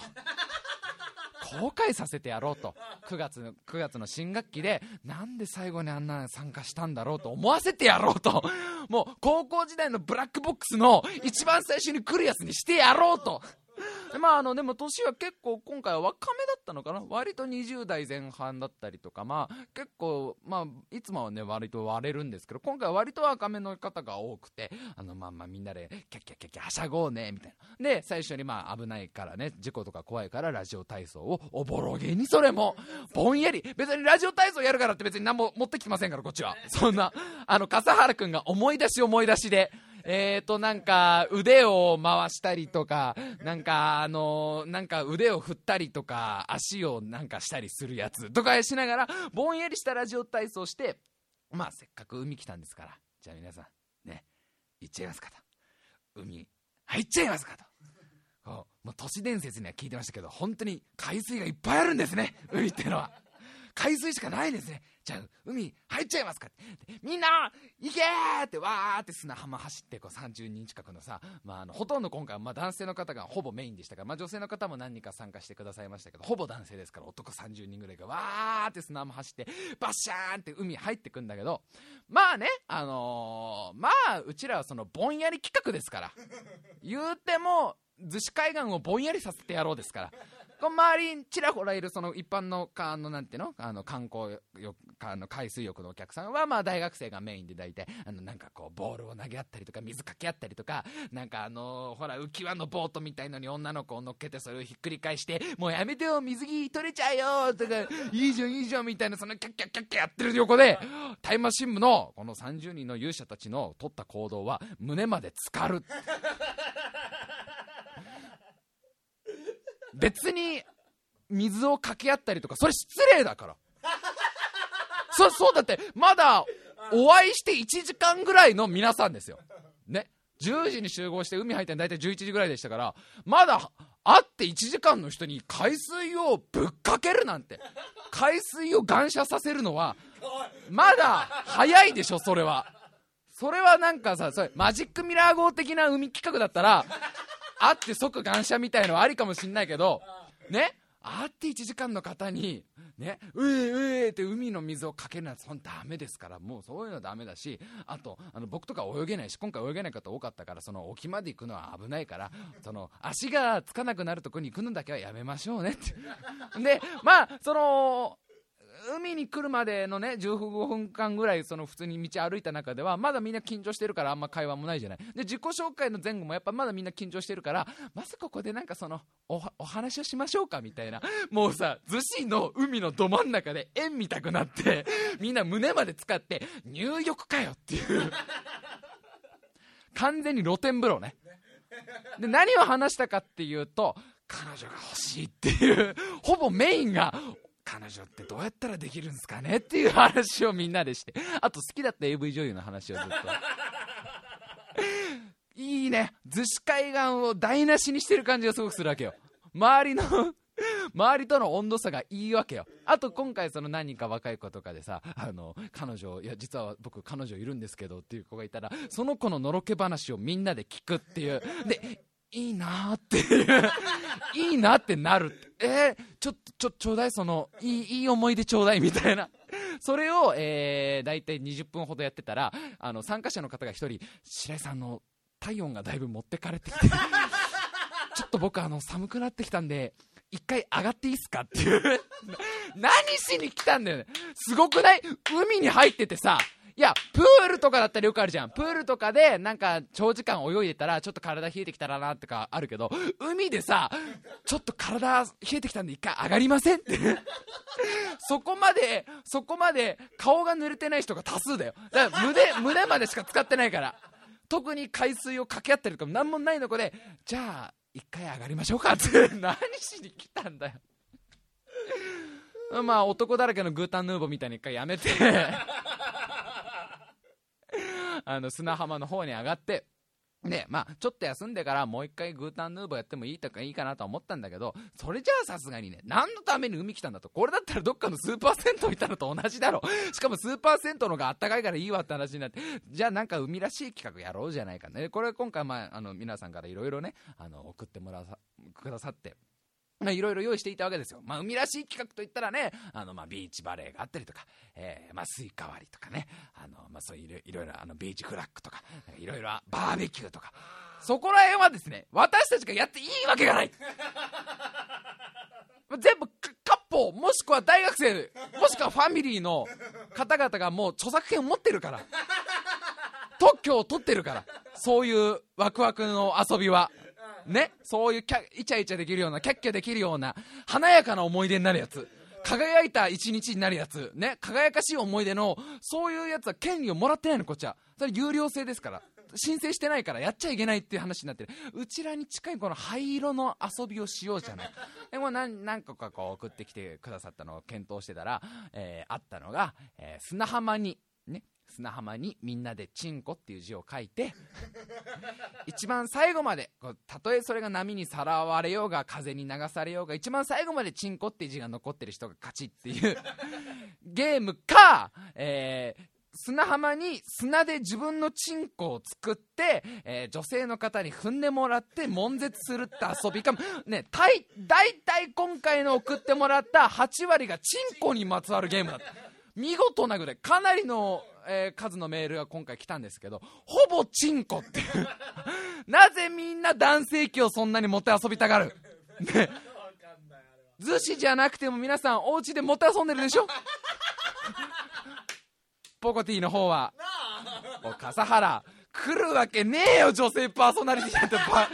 後悔させてやろうと。9月 ,9 月の新学期でなんで最後にあんな参加したんだろうと思わせてやろうと。もう高校時代のブラックボックスの一番最初に来るやつにしてやろうと。まああのでも年は結構今回は若めだったのかな。割と20代前半だったりとかまあ結構まあいつもはね割と割れるんですけど今回は割と若めの方が多くてあのまあまあみんなでキャッキャッキャッキャはしゃごうねみたいな。で最初にまあ危ないからね事故とか怖いからラジオ体操をおぼろげにそれもぼんやり。別にラジオ体操やるからって別に何も持ってきてませんからこっちは。そんなあの笠原君が思い出し思い出しでえーと、なんか、腕を回したりとか、なんか、あのなんか腕を振ったりとか、足をなんかしたりするやつとかしながら、ぼんやりしたラジオ体操して、まあ、せっかく海来たんですから、じゃあ皆さん、ね、行っちゃいますかと。海、入っちゃいますかと。もう都市伝説には聞いてましたけど、本当に海水がいっぱいあるんですね、海ってのは。海水しかないですね。じゃあ、海入っちゃいますかってみんな行けーってわーって砂浜走ってこう30人近くのさ、まあ、あのほとんど今回はまあ男性の方がほぼメインでしたから、まあ、女性の方も何人か参加してくださいましたけどほぼ男性ですから男30人ぐらいがわーって砂浜走ってバッシャーンって海入ってくんだけどまあねあのー、まあうちらはそのぼんやり企画ですから言うても逗子海岸をぼんやりさせてやろうですからこの周りにちらほらいるその一般のあのなんての？あの観光浴あの海水浴のお客さんはまあ大学生がメインで大体あのなんかこうボールを投げ合ったりとか水かけ合ったりとかなんかあのほら浮き輪のボートみたいのに女の子を乗っけてそれをひっくり返してもうやめてよ水着取れちゃうよとかいいじゃんいいじゃんみたいなそのキャッキャッキャッキャやってる横でタイムマシン部のこの30人の勇者たちの取った行動は胸まで浸かる。別に水をかけ合ったりとかそれ失礼だから。そそうだってまだお会いして1時間ぐらいの皆さんですよ。ね。10時に集合して海入ったの大体11時ぐらいでしたからまだ会って1時間の人に海水をぶっかけるなんて海水を感謝させるのはまだ早いでしょそれは。それはなんかさそれマジックミラー号的な海企画だったら会って即感謝みたいのはありかもしんないけどね？会って1時間の方に、ね、うえうえって海の水をかけるのはそんダメですから、もうそういうのダメだし、あと、あの僕とか泳げないし、今回泳げない方多かったから、その沖まで行くのは危ないから、その足がつかなくなるとこに行くのだけはやめましょうねって。で、まあ、その、海に来るまでのね15分間ぐらいその普通に道歩いた中ではまだみんな緊張してるからあんま会話もないじゃない。で自己紹介の前後もやっぱまだみんな緊張してるからまずここでなんかそのおお話をしましょうかみたいなもうさ逗子の海のど真ん中で円見たくなってみんな胸まで使って入浴かよっていう。完全に露天風呂ね。で何を話したかっていうと彼女が欲しいっていうほぼメインが彼女ってどうやったらできるんですかねっていう話をみんなでして。あと好きだった AV 女優の話をずっと。いいね。逗子海岸を台無しにしてる感じがすごくするわけよ。周りの周りとの温度差がいいわけよ。あと今回その何人か若い子とかでさあの彼女いや実は僕彼女いるんですけどっていう子がいたらその子ののろけ話をみんなで聞くっていう。でいいなって。い ういいなってなるえー、ちょっとちょちょうだいそのいいいい思い出ちょうだいみたいな。それを、えー、大体20分ほどやってたらあの参加者の方が1人白井さんの体温がだいぶ持ってかれてきて。ちょっと僕あの寒くなってきたんで一回上がっていいっすかっていう。何しに来たんだよね。すごくない？海に入っててさいや、プールとかだったらよくあるじゃん。プールとかで、なんか、長時間泳いでたら、ちょっと体冷えてきたらな、とかあるけど、海でさ、ちょっと体冷えてきたんで一回上がりませんって そこまで、そこまで、顔が濡れてない人が多数だよ。だから胸、胸までしか使ってないから。特に海水をかけ合ってるとか何もないのこで、じゃあ、一回上がりましょうかって、何しに来たんだよ。まあ、男だらけのグータンヌーボーみたいに一回やめて あの砂浜の方に上がってで、まあ、ちょっと休んでからもう一回グータンヌーボーやってもいいとかいいかなと思ったんだけど、それじゃあさすがにね、何のために海来たんだと。これだったらどっかのスーパー銭湯いたのと同じだろ。しかもスーパー銭湯のがあったかいからいいわって話になって、じゃあなんか海らしい企画やろうじゃないかね。これ今回まあ、あの、皆さんからいろいろね、あの、送ってもらさ、くださって、いろいろ用意していたわけですよ。まあ、海らしい企画といったらね、あの、まあ、ビーチバレーがあったりとか、えー、まあ、スイカ割りとかね、あの、まあ、そういういろいろ、あの、ビーチフラッグとか、いろいろバーベキューとか、そこら辺はですね私たちがやっていいわけがない。全部カップルもしくは大学生もしくはファミリーの方々がもう著作権を持ってるから。特許を取ってるから。そういうワクワクの遊びは。ねそういうキャイチャイチャできるようなキャッキャできるような華やかな思い出になるやつ。輝いた一日になるやつ。ね輝かしい思い出のそういうやつは権利をもらってないのこっちは。それ有料制ですから。申請してないからやっちゃいけないっていう話になってる。うちらに近いこの灰色の遊びをしようじゃない。でも何何個かこう送ってきてくださったのを検討してたら、えーあったのが、えー砂浜にね砂浜にみんなで「チンコ」っていう字を書いて 一番最後までたとえそれが波にさらわれようが風に流されようが一番最後まで「チンコ」っていう字が残ってる人が勝ちっていう ゲームか、えー砂浜に砂で自分のチンコを作って、えー女性の方に踏んでもらって悶絶するって遊びかも。ね大大体今回の送ってもらった8割がチンコにまつわるゲームだった。見事なぐらい。かなりの、えー数のメールが今回来たんですけどほぼチンコっていう。なぜみんな男性器をそんなにもて遊びたがる？ね。逗子じゃなくても皆さんお家でもて遊んでるでしょ？ポコティの方は。お笠原。来るわけねえよ女性パーソナリティなんてバ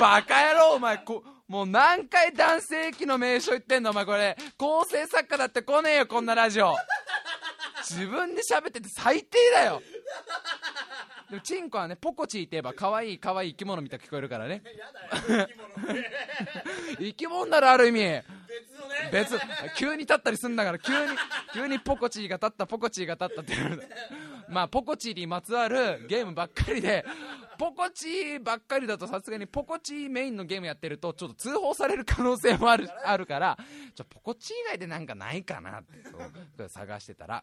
バカ野郎お前。こもう何回男性器の名称言ってんのお前。これ。構成作家だって来ねえよこんなラジオ自分で喋ってて最低だよ。でもチンコはねポコチーって言えば可愛い可愛い生き物みたいに聞こえるからね。生き物。ならある意味。別急に立ったりすんだから急に急にポコチーが立ったポコチーが立ったって言うまあポコチーにまつわるゲームばっかりでポコチーばっかりだとさすがにポコチーメインのゲームやってるとちょっと通報される可能性もあるあるからちょポコチー以外でなんかないかなってそう探してたら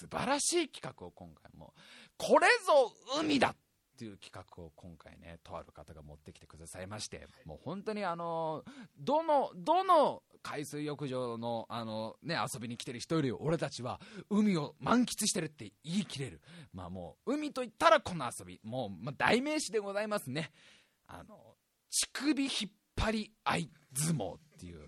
素晴らしい企画を今回もこれぞ海だっていう企画を今回ねとある方が持ってきてくださいましてもう本当にあのどのどの海水浴場のあの、ね、遊びに来てる人より俺たちは海を満喫してるって言い切れる。まあもう海といったらこの遊び。もう、まあ、代名詞でございますね。あの乳首引っ張り合い相撲っていう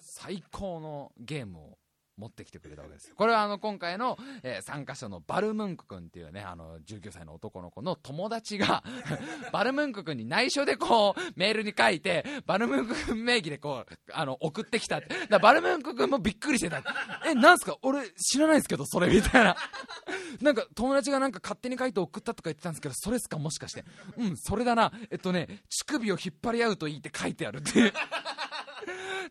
最高のゲームを持ってきてくれたわけですよ。これはあの今回の、えー参加者のバルムンク君っていうねあの19歳の男の子の友達が バルムンク君に内緒でこうメールに書いてバルムンク君名義でこうあの送ってきたて。だバルムンク君もびっくりしてたえなんすか？俺知らないですけどそれみたいな。なんか友達がなんか勝手に書いて送ったとか言ってたんですけどそれっすか？もしかして。うんそれだな。えっとね乳首を引っ張り合うといいって書いてあるっていう。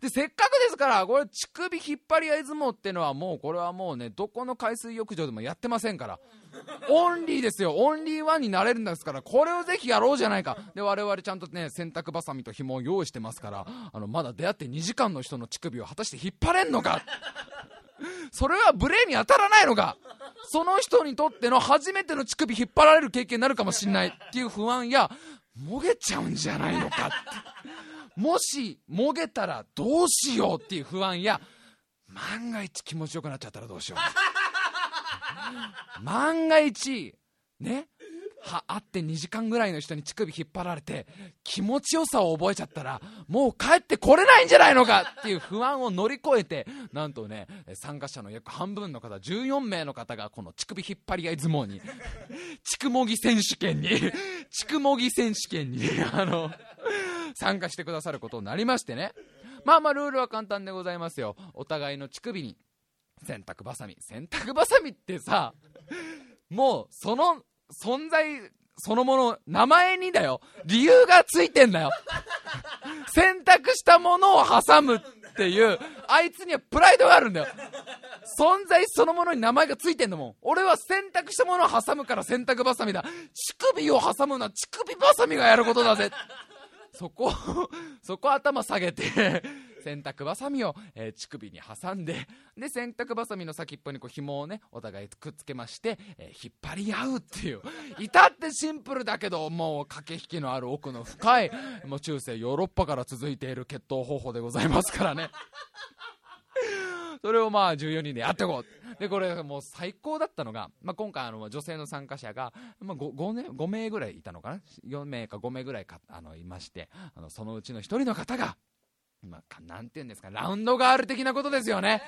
でせっかくですからこれ乳首引っ張り合い相撲っていうのはもうこれはもうねどこの海水浴場でもやってませんから。オンリーですよ。オンリーワンになれるんですからこれをぜひやろうじゃないか。で我々ちゃんとね洗濯ばさみと紐を用意してますからあのまだ出会って2時間の人の乳首を果たして引っ張れんのか。それは無礼に当たらないのか。その人にとっての初めての乳首引っ張られる経験になるかもしれないっていう不安やもげちゃうんじゃないのかって。もしもげたらどうしようっていう不安や万が一気持ちよくなっちゃったらどうしよう。万が一ねは会って2時間ぐらいの人に乳首引っ張られて気持ちよさを覚えちゃったらもう帰ってこれないんじゃないのかっていう不安を乗り越えてなんとね参加者の約半分の方14名の方がこの乳首引っ張り合い相撲に 乳首もぎ選手権に 乳首もぎ選手権にあの参加してくださることになりましてね。まあまあルールは簡単でございますよ。お互いの乳首に洗濯ばさみ洗濯ばさみってさもうその存在そのもの名前にだよ。理由がついてんだよ。洗濯したものを挟むっていうあいつにはプライドがあるんだよ。存在そのものに名前がついてんだもん。俺は洗濯したものを挟むから洗濯ばさみだ。乳首を挟むのは乳首ばさみがやることだぜ。そこ、そこ頭下げて、洗濯ばさみを、えー乳首に挟んで、で、洗濯ばさみの先っぽにこう紐をね、お互いくっつけまして、えー引っ張り合うっていう。至ってシンプルだけど、もう駆け引きのある奥の深い、もう中世ヨーロッパから続いている決闘方法でございますからね。それをまあ14人でやっていこう。で、これもう最高だったのが、まあ、今回あの女性の参加者が、まあ5、5, ね、5名ぐらいいたのかな ?4 名か5名ぐらいかあのいまして、あのそのうちの1人の方が、まあ、なんていうんですか、ラウンドガール的なことですよね。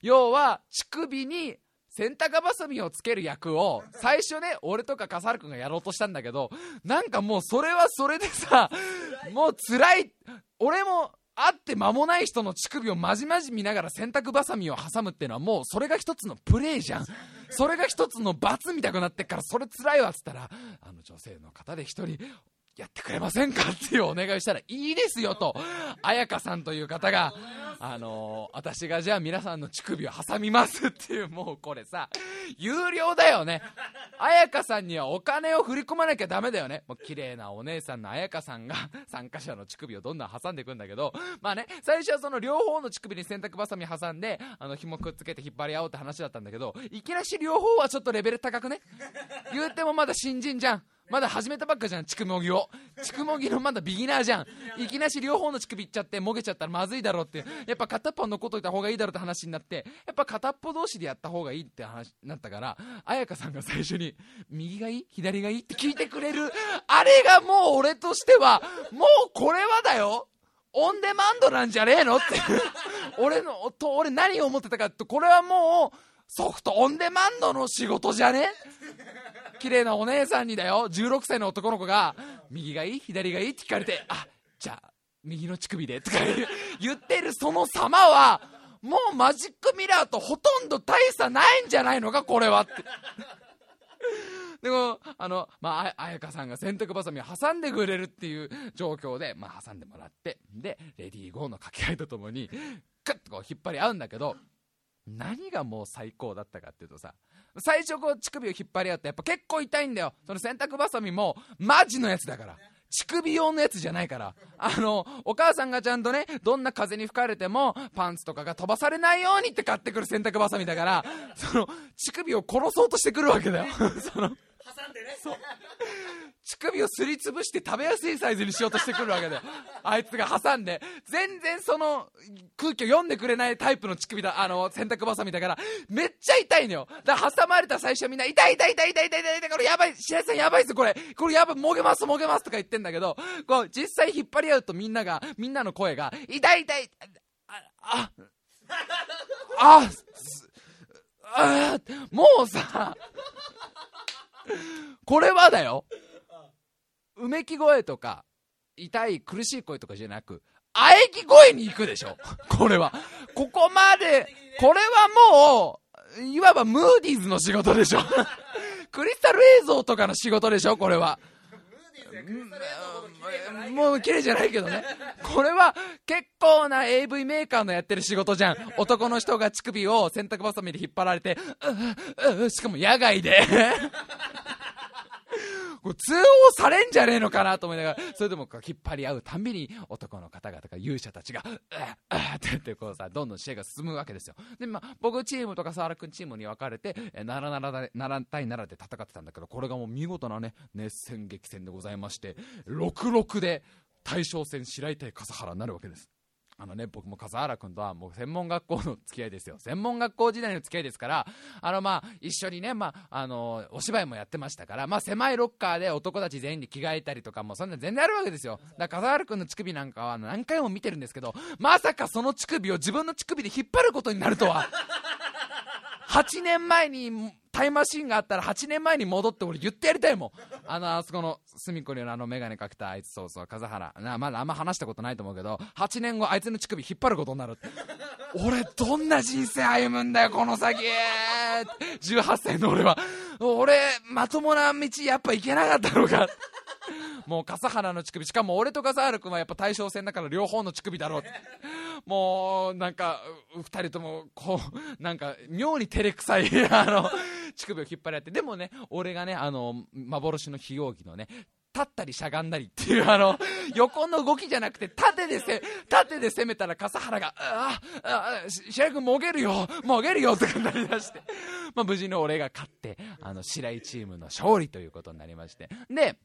要は、乳首に洗濯バサミをつける役を、最初ね、俺とか笠原君がやろうとしたんだけど、なんかもうそれはそれでさ、もう辛い。俺も、会って間もない人の乳首をまじまじ見ながら洗濯バサミを挟むっていうのはもうそれが一つのプレイじゃん。それが一つの罰みたくなってっからそれつらいわっつったら、あの女性の方で一人、やってくれませんかっていうお願いしたら、いいですよと、彩香さんという方が、あの、私がじゃあ皆さんの乳首を挟みますっていう、もうこれさ、有料だよね。彩香さんにはお金を振り込まなきゃダメだよね。もう綺麗なお姉さんの彩香さんが参加者の乳首をどんどん挟んでいくんだけど、まあね、最初はその両方の乳首に洗濯バサミ挟んで、あの、紐くっつけて引っ張り合おうって話だったんだけど、いきなし両方はちょっとレベル高くね。言うてもまだ新人じゃん。まだ始めたばっかじゃん、乳首もぎを。乳首もぎのまだビギナーじゃん。いきなし両方の乳首いっちゃって、もげちゃったらまずいだろうって。やっぱ片っぽ残っといた方がいいだろうって話になって、やっぱ片っぽ同士でやった方がいいって話になったから、彩香さんが最初に、右がいい？左がいい？って聞いてくれる。あれがもう俺としては、もうこれはだよオンデマンドなんじゃねえの？って。俺の、と、俺何を思ってたかって、これはもう、ソフトオンデマンドの仕事じゃね？綺麗なお姉さんにだよ、16歳の男の子が、右がいい左がいいって聞かれて、あ、じゃあ、右の乳首で、とか言ってるその様は、もうマジックミラーとほとんど大差ないんじゃないのか、これはって。でも、あの、まあ、あやかさんが洗濯ばさみを挟んでくれるっていう状況で、まあ、挟んでもらって、で、レディーゴーの掛け合いとともに、クッとこう引っ張り合うんだけど、何がもう最高だったかっていうとさ、最初こう乳首を引っ張り合ってやっぱ結構痛いんだよ。その洗濯バサミもマジのやつだから。乳首用のやつじゃないから。あの、お母さんがちゃんとね、どんな風に吹かれても、パンツとかが飛ばされないようにって買ってくる洗濯バサミだから、その、乳首を殺そうとしてくるわけだよ。その、挟んでね。乳首をすりつぶして食べやすいサイズにしようとしてくるわけだよ。あいつが挟んで、全然その空気を読んでくれないタイプの乳首だ、あの、洗濯バサミだから、めっちゃ痛いのよ。だから挟まれた最初みんな、痛い痛い痛い痛い痛い痛い痛い、これやばい、白井さんやばいっす、これ。これやばい、もげます、もげますとか言ってんだけど、こう、実際引っ張り合うとみんなが、みんなの声が、痛い痛い、あ、あ、あ、あ、もうさ、これはだよ。うめき声とか、痛い苦しい声とかじゃなく、喘ぎ声に行くでしょ これは。ここまで、これはもう、いわばムーディーズの仕事でしょ クリスタル映像とかの仕事でしょこれは。もう綺麗じゃないけどね。これは結構な AV メーカーのやってる仕事じゃん。男の人が乳首を洗濯バサミで引っ張られて、しかも野外でこれ通報されんじゃねえのかなと思いながら、それでもこう引っ張り合うたんびに男の方々が勇者たちが、うっ、うって言ってこうさ、どんどん試合が進むわけですよ。で、まあ、僕チームとか沢原君チームに分かれて、え7、7、7対7で戦ってたんだけど、これがもう見事なね、熱戦激戦でございまして、6-6で大将戦白井対笠原になるわけです。あのね、僕も笠原君とはもう専門学校の付き合いですよ。専門学校時代の付き合いですから、あのまあ、一緒にね、まあ、あの、お芝居もやってましたから、まあ狭いロッカーで男たち全員に着替えたりとかも、そんな全然あるわけですよ。だから笠原君の乳首なんかは何回も見てるんですけど、まさかその乳首を自分の乳首で引っ張ることになるとは。8年前にタイムマシンがあったら8年前に戻って俺言ってやりたいもん。あの、あそこの隅っこにあのメガネかけたあいつそうそう、風原。な、まだあんま話したことないと思うけど、8年後あいつの乳首引っ張ることになる。俺どんな人生歩むんだよ、この先。18歳の俺は。俺、まともな道やっぱ行けなかったのか。もう笠原の乳首、しかも俺と笠原君はやっぱ対象戦だから両方の乳首だろう もう、なんか、二人とも、こう、なんか、妙に照れくさい、あの、乳首を引っ張り合って、でもね、俺がね、あの、幻の非容疑のね、立ったりしゃがんだりっていう、あの、横の動きじゃなくて、縦でせ、縦で攻めたら笠原が、ああ、白井君もげるよ、もげるよとかなりだして、まあ無事に俺が勝って、あの、白井チームの勝利ということになりまして。で、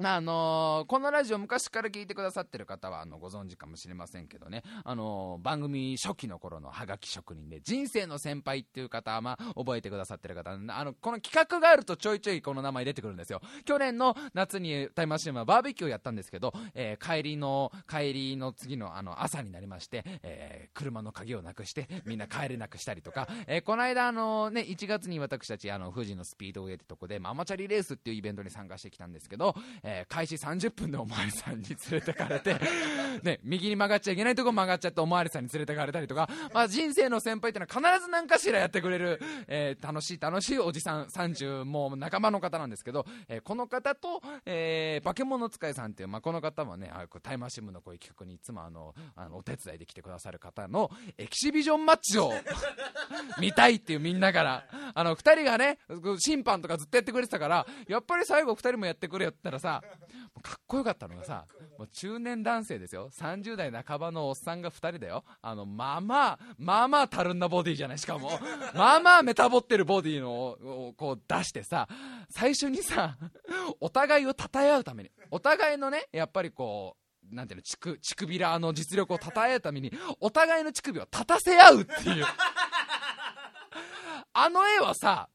あのーこのラジオ昔から聞いてくださってる方はあのご存知かもしれませんけどね、あのー番組初期の頃のハガキ職人で人生の先輩っていう方は、まあ、覚えてくださってる方あのこの企画があるとちょいちょいこの名前出てくるんですよ。去年の夏にタイムマシーンはバーベキューをやったんですけど、えー帰りの帰りの次のあの朝になりまして、え車の鍵をなくしてみんな帰れなくしたりとか、えこの間あのね1月に私たちあの富士のスピードウェイってとこでママチャリレースっていうイベントに参加してきたんですけど、えー開始30分でおまわりさんに連れてかれて、ね、右に曲がっちゃいけないとこ曲がっちゃっておまわりさんに連れてかれたりとか、まあ、人生の先輩っていうのは必ず何かしらやってくれる、えー楽しい楽しいおじさん30もう仲間の方なんですけど、えーこの方と、えー、化け物使いさんっていう、まあ、この方もねあこうタイムマシン部のこういう企画にいつもあのあのお手伝いで来てくださる方のエキシビジョンマッチを 見たいっていうみんなから。あの2人がね審判とかずっとやってくれてたからやっぱり最後2人もやってくれよって言ったらさもうかっこよかったのがさもう中年男性ですよ。30代半ばのおっさんが2人だよ。あのまあまあまあまあたるんだボディじゃないしかも。まあまあメタボってるボディのをこう出してさ最初にさお互いを称え合うために。お互いのねやっぱりこうなんていうの乳首乳首らの実力を称え合うためにお互いの乳首を立たせ合うっていう。あの絵はさ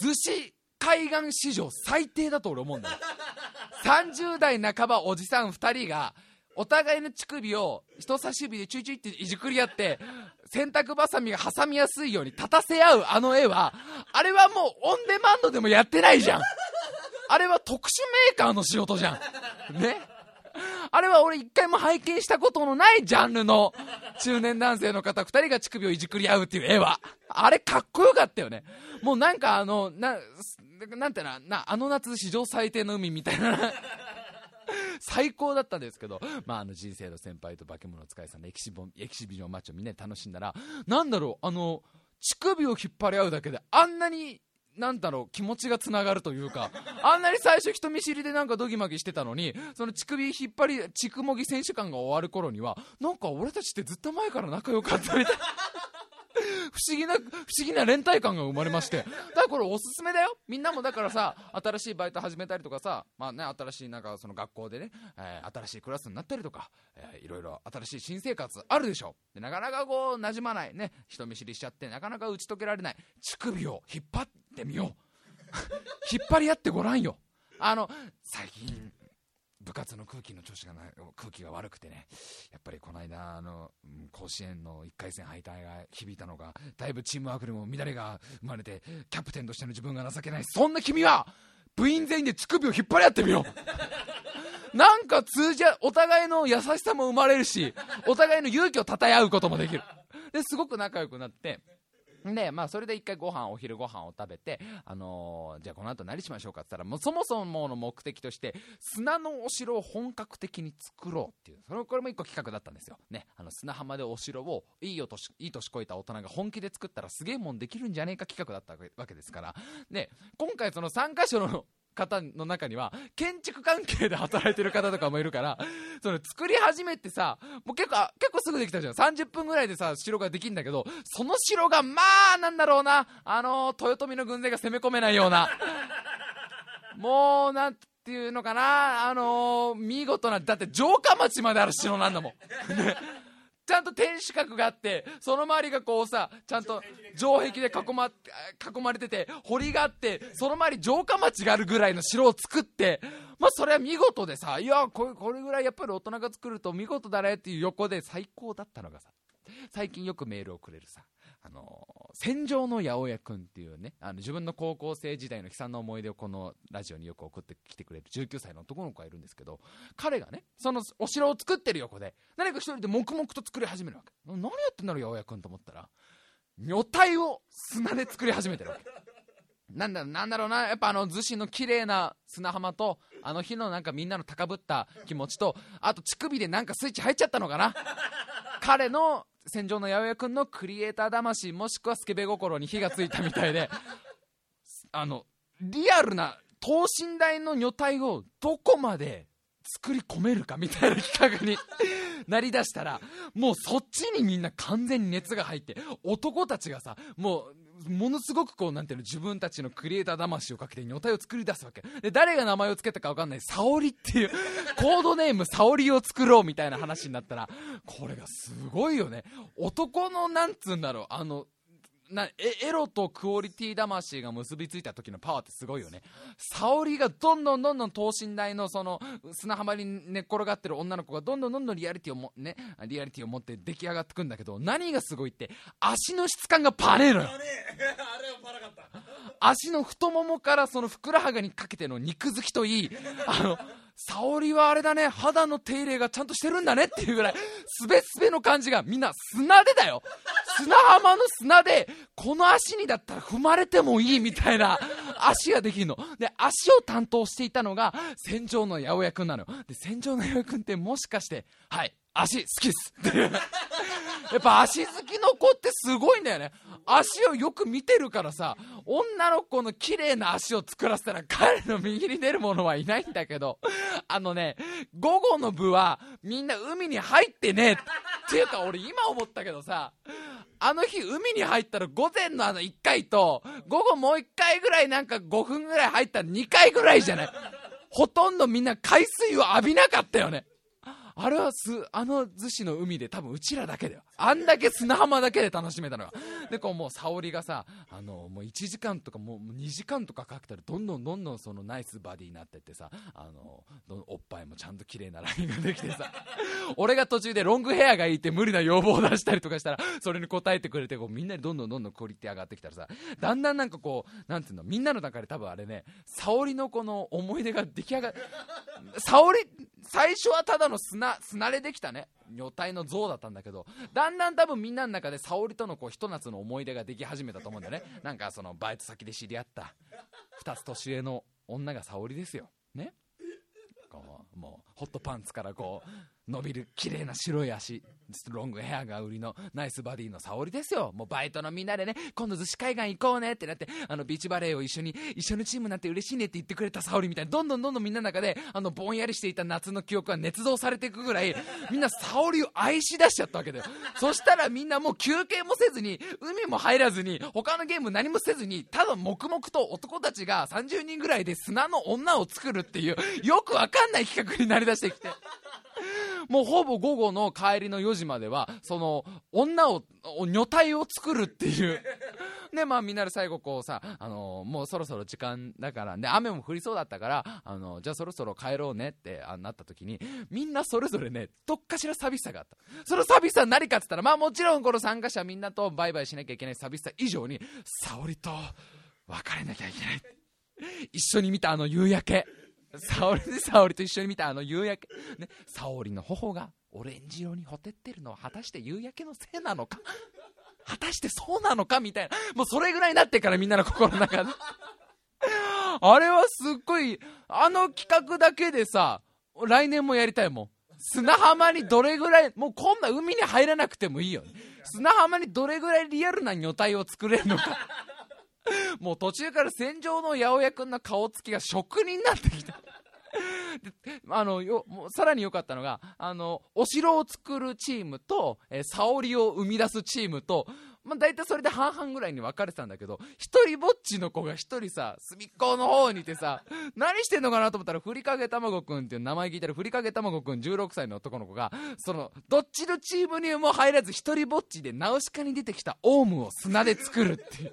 逗子海岸史上最低だと俺思うんだよ。30代半ばおじさん2人がお互いの乳首を人差し指でチュイチュイっていじくり合って洗濯ばさみが挟みやすいように立たせ合うあの絵はあれはもうオンデマンドでもやってないじゃん。あれは特殊メーカーの仕事じゃん。ね？あれは俺一回も拝見したことのないジャンルの中年男性の方二人が乳首をいじくり合うっていう絵は。あれかっこよかったよね。もうなんかあの、な、なんていうのな、あの夏史上最低の海みたいな。最高だったんですけど、まあ、あの人生の先輩と化け物使いさんのエキシボエキシビジョンマッチをみんなで楽しんだら、なんだろう、あの、乳首を引っ張り合うだけであんなになんだろう気持ちがつながるというか。あんなに最初人見知りでなんかドギマギしてたのにその乳首引っ張り乳もぎ選手権が終わる頃にはなんか俺たちってずっと前から仲良かったみたいな。不思議な不思議な連帯感が生まれまして。だからこれおすすめだよ。みんなもだからさ新しいバイト始めたりとかさまあね新しいなんかその学校でね、えー新しいクラスになったりとか、えーいろいろ新しい新生活あるでしょ。でなかなかこう馴染まないね。人見知りしちゃってなかなか打ち解けられない。乳首を引っ張っててみよう。引っ張り合ってごらんよ。あの最近部活の空気の調子がない空気が悪くてねやっぱりこの間あの甲子園の1回戦敗退が響いたのがだいぶチームワークにも乱れが生まれてキャプテンとしての自分が情けない。そんな君は部員全員で乳首を引っ張り合ってみよう。なんか通じ合うお互いの優しさも生まれるしお互いの勇気をたたえ合うこともできる。ですごく仲良くなってで、まあ、それで一回ご飯、お昼ご飯を食べて、あのーじゃあこの後何しましょうかって言ったら、もうそもそもの目的として、砂のお城を本格的に作ろうっていう、それこれも一個企画だったんですよ。ね、あの砂浜でお城をいいお年、いい年越えた大人が本気で作ったらすげえもんできるんじゃねえか企画だったわけですから、で、今回その参加者の方の中には建築関係で働いてる方とかもいるから その作り始めてさもう結構結構すぐできたじゃん。30分ぐらいでさ城ができるんだけどその城がまあなんだろうな。あの豊臣の軍勢が攻め込めないような。もうなんていうのかな。あの見事なだって城下町まである城なんだもん。ね。ちゃんと天守閣があってその周りがこうさちゃんと城壁で囲ま囲まれてて堀があってその周り城下町があるぐらいの城を作ってまあそれは見事でさいやこれこれぐらいやっぱり大人が作ると見事だねっていう横で最高だったのがさ最近よくメールをくれるさあの戦場の八百屋君っていうねあの自分の高校生時代の悲惨な思い出をこのラジオによく送ってきてくれる19歳の男の子がいるんですけど彼がねそのお城を作ってる横で何か一人で黙々と作り始めるわけ。何やってんだろう八百屋君と思ったら女体を砂で作り始めてるわけ。なんだろうなんだろうなやっぱあの逗子の綺麗な砂浜とあの日のなんかみんなの高ぶった気持ちとあと乳首でなんかスイッチ入っちゃったのかな。彼の戦場の八百屋くんのクリエイター魂もしくはスケベ心に火がついたみたいで あのリアルな等身大の女体をどこまで作り込めるかみたいな企画に なりだしたらもうそっちにみんな完全に熱が入って男たちがさもうものすごくこうなんていうの自分たちのクリエイター魂をかけて女体を作り出すわけ。で誰が名前を付けたか分かんない沙織っていうコードネーム沙織を作ろうみたいな話になったらこれがすごいよね。男のなんつうんだろうあのなエロとクオリティ魂が結びついた時のパワーってすごいよね。沙織がどんどんどんどん等身大のその砂浜に寝っ転がってる女の子がどんどんどんどんリアリティをもねリアリティを持って出来上がってくんだけど何がすごいって足の質感がパネーの。よ足の太ももからそのふくらはぎにかけての肉付きといいあの沙織はあれだね肌の手入れがちゃんとしてるんだねっていうぐらいすべすべの感じがみんな砂でだよ。砂浜の砂でこの足にだったら踏まれてもいいみたいな足ができるの。で足を担当していたのが戦場の八百屋君なの。よで戦場の八百屋君ってもしかしてはい。足好きっす。やっぱ足好きの子ってすごいんだよね。足をよく見てるからさ女の子の綺麗な足を作らせたら彼の右に出る者はいないんだけどあのね午後の部はみんな海に入ってねっていうか俺今思ったけどさあの日海に入ったら午前のあの1回と午後もう1回ぐらいなんか5分ぐらい入ったら2回ぐらいじゃない。ほとんどみんな海水を浴びなかったよね。あれはすあの逗子の海で多分うちらだけだよ。あんだけ砂浜だけで楽しめたのが。でこうもう沙織がさあのもう1時間とかもう2時間とかかけたらどんどんどんどんそのナイスバディになってってさあのおっぱいもちゃんと綺麗なラインができてさ。俺が途中でロングヘアがいいって無理な要望を出したりとかしたらそれに応えてくれてこうみんなにどんどんどんどんクオリティ上がってきたらさだんだんなんかこうなんていうのみんなの中で多分あれね沙織のこの思い出が出来上がる沙織最初はただの砂すなれできたね。女体の像だったんだけどだんだん多分みんなの中で沙織とのこうひと夏の思い出ができ始めたと思うんだよね。なんかそのバイト先で知り合った2つ年上の女が沙織ですよ。ね？こうもうホットパンツからこう伸びる綺麗な白い足。ロングヘアが売りのナイスバディの沙織ですよ。もうバイトのみんなでね今度逗子海岸行こうねってなってあのビーチバレーを一緒に一緒のチームになって嬉しいねって言ってくれた沙織みたいなどんどんどんどんみんなの中であのぼんやりしていた夏の記憶が捏造されていくぐらいみんな沙織を愛し出しちゃったわけだよ。そしたらみんなもう休憩もせずに海も入らずに他のゲーム何もせずにただ黙々と男たちが30人ぐらいで砂の女を作るっていうよくわかんない企画になりだしてきて。もうほぼ午後の帰りの4時まではその女を女体を作るっていう。でまあみんなで最後こうさ、あのもうそろそろ時間だからで雨も降りそうだったからあのじゃあそろそろ帰ろうねってあなった時にみんなそれぞれねどっかしら寂しさがあった。その寂しさは何かっつったらまあもちろんこの参加者みんなとバイバイしなきゃいけない寂しさ以上に沙織と別れなきゃいけない。一緒に見たあの夕焼け。沙織で沙織と一緒に見たあの夕焼け、ね、沙織の頬がオレンジ色にほてってるのは果たして夕焼けのせいなのか？果たしてそうなのかみたいな。もうそれぐらいになってからみんなの心の中で。あれはすっごいあの企画だけでさ来年もやりたいもん。砂浜にどれぐらいもうこんな海に入らなくてもいいよ、ね、砂浜にどれぐらいリアルな女体を作れるのか。もう途中から戦場の八百屋君の顔つきが職人になってきたあのよもうさらに良かったのがあのお城を作るチームと、えー、沙織を生み出すチームと、まあ、大体それで半々ぐらいに分かれてたんだけど一人ぼっちの子が一人さ隅っこの方にいてさ何してんのかなと思ったらふりかげたまごくんっていう名前聞いたらふりかげたまごくん16歳の男の子がそのどっちのチームにも入らず一人ぼっちでナウシカに出てきたオウムを砂で作るっていう。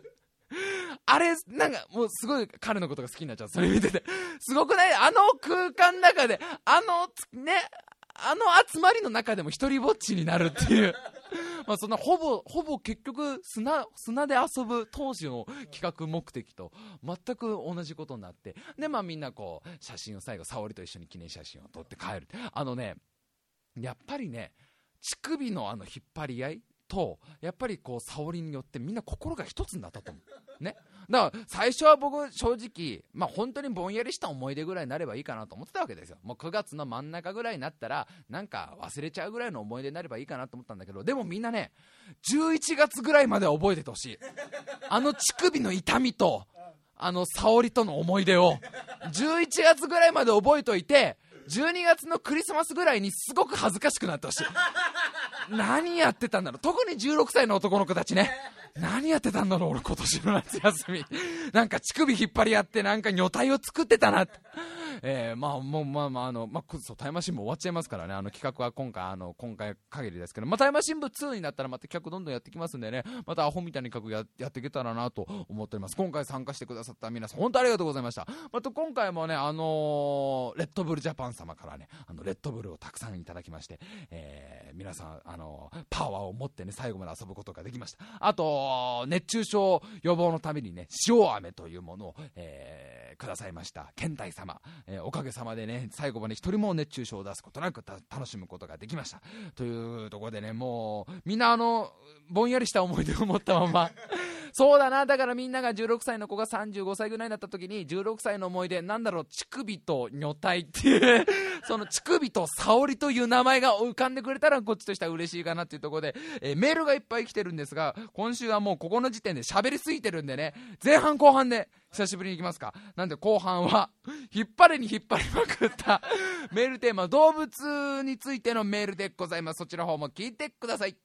あれ、なんか、もうすごい彼のことが好きになっちゃう。それ見てて。すごくない？あの空間の中で、あの、ね、あの集まりの中でも一人ぼっちになるっていう。まあそんなほぼ、ほぼ結局砂、砂で遊ぶ当時の企画目的と全く同じことになって、で、まあみんなこう、写真を最後、沙織と一緒に記念写真を撮って帰る。あのね、やっぱりね、乳首のあの引っ張り合いとやっぱりこう沙織によってみんな心が一つになったと思う。ね。だから最初は僕正直まあ本当にぼんやりした思い出ぐらいになればいいかなと思ってたわけですよ。もう9月の真ん中ぐらいになったらなんか忘れちゃうぐらいの思い出になればいいかなと思ったんだけどでもみんなね11月ぐらいまでは覚えててほしい。あの乳首の痛みとあの沙織との思い出を11月ぐらいまで覚えといて12月のクリスマスぐらいにすごく恥ずかしくなってほしい 何やってたんだろう特に16歳の男の子たちね何やってたんだろう、俺今年の夏休み。なんか乳首引っ張り合って、なんか女体を作ってたなって。えー、まあ、もう、まあまあ、あの、まあ、そう、タイマー新聞終わっちゃいますからね、あの企画は今回、あの、今回限りですけど、まあ、タイマー新聞2になったらまた企画どんどんやってきますんでね、またアホみたいな企画ややっていけたらなと思っております。今回参加してくださった皆さん、本当ありがとうございました。また今回もね、あのー、レッドブルジャパン様からね、あの、レッドブルをたくさんいただきまして、えー、皆さん、あのー、パワーを持ってね、最後まで遊ぶことができました。あと、熱中症予防のためにね、塩飴というものを、えー、くださいました。健太様、えー、おかげさまでね、最後まで一人も熱中症を出すことなく楽しむことができました。というところでね、もう、みんなあの、ぼんやりした思い出を持ったまま そうだな、だからみんなが16歳の子が35歳ぐらいになった時に、16歳の思い出、なんだろう、乳首と女体っていう その乳首と沙織という名前が浮かんでくれたら、こっちとしては嬉しいかなっていうところで、えー、メールがいっぱい来てるんですが、今週はもうここの時点で喋りすぎてるんでね、前半後半で、久しぶりに行きますか？なんで後半は、引っ張れに引っ張りまくった メールテーマ、動物についてのメールでございます。そちらの方も聞いてください。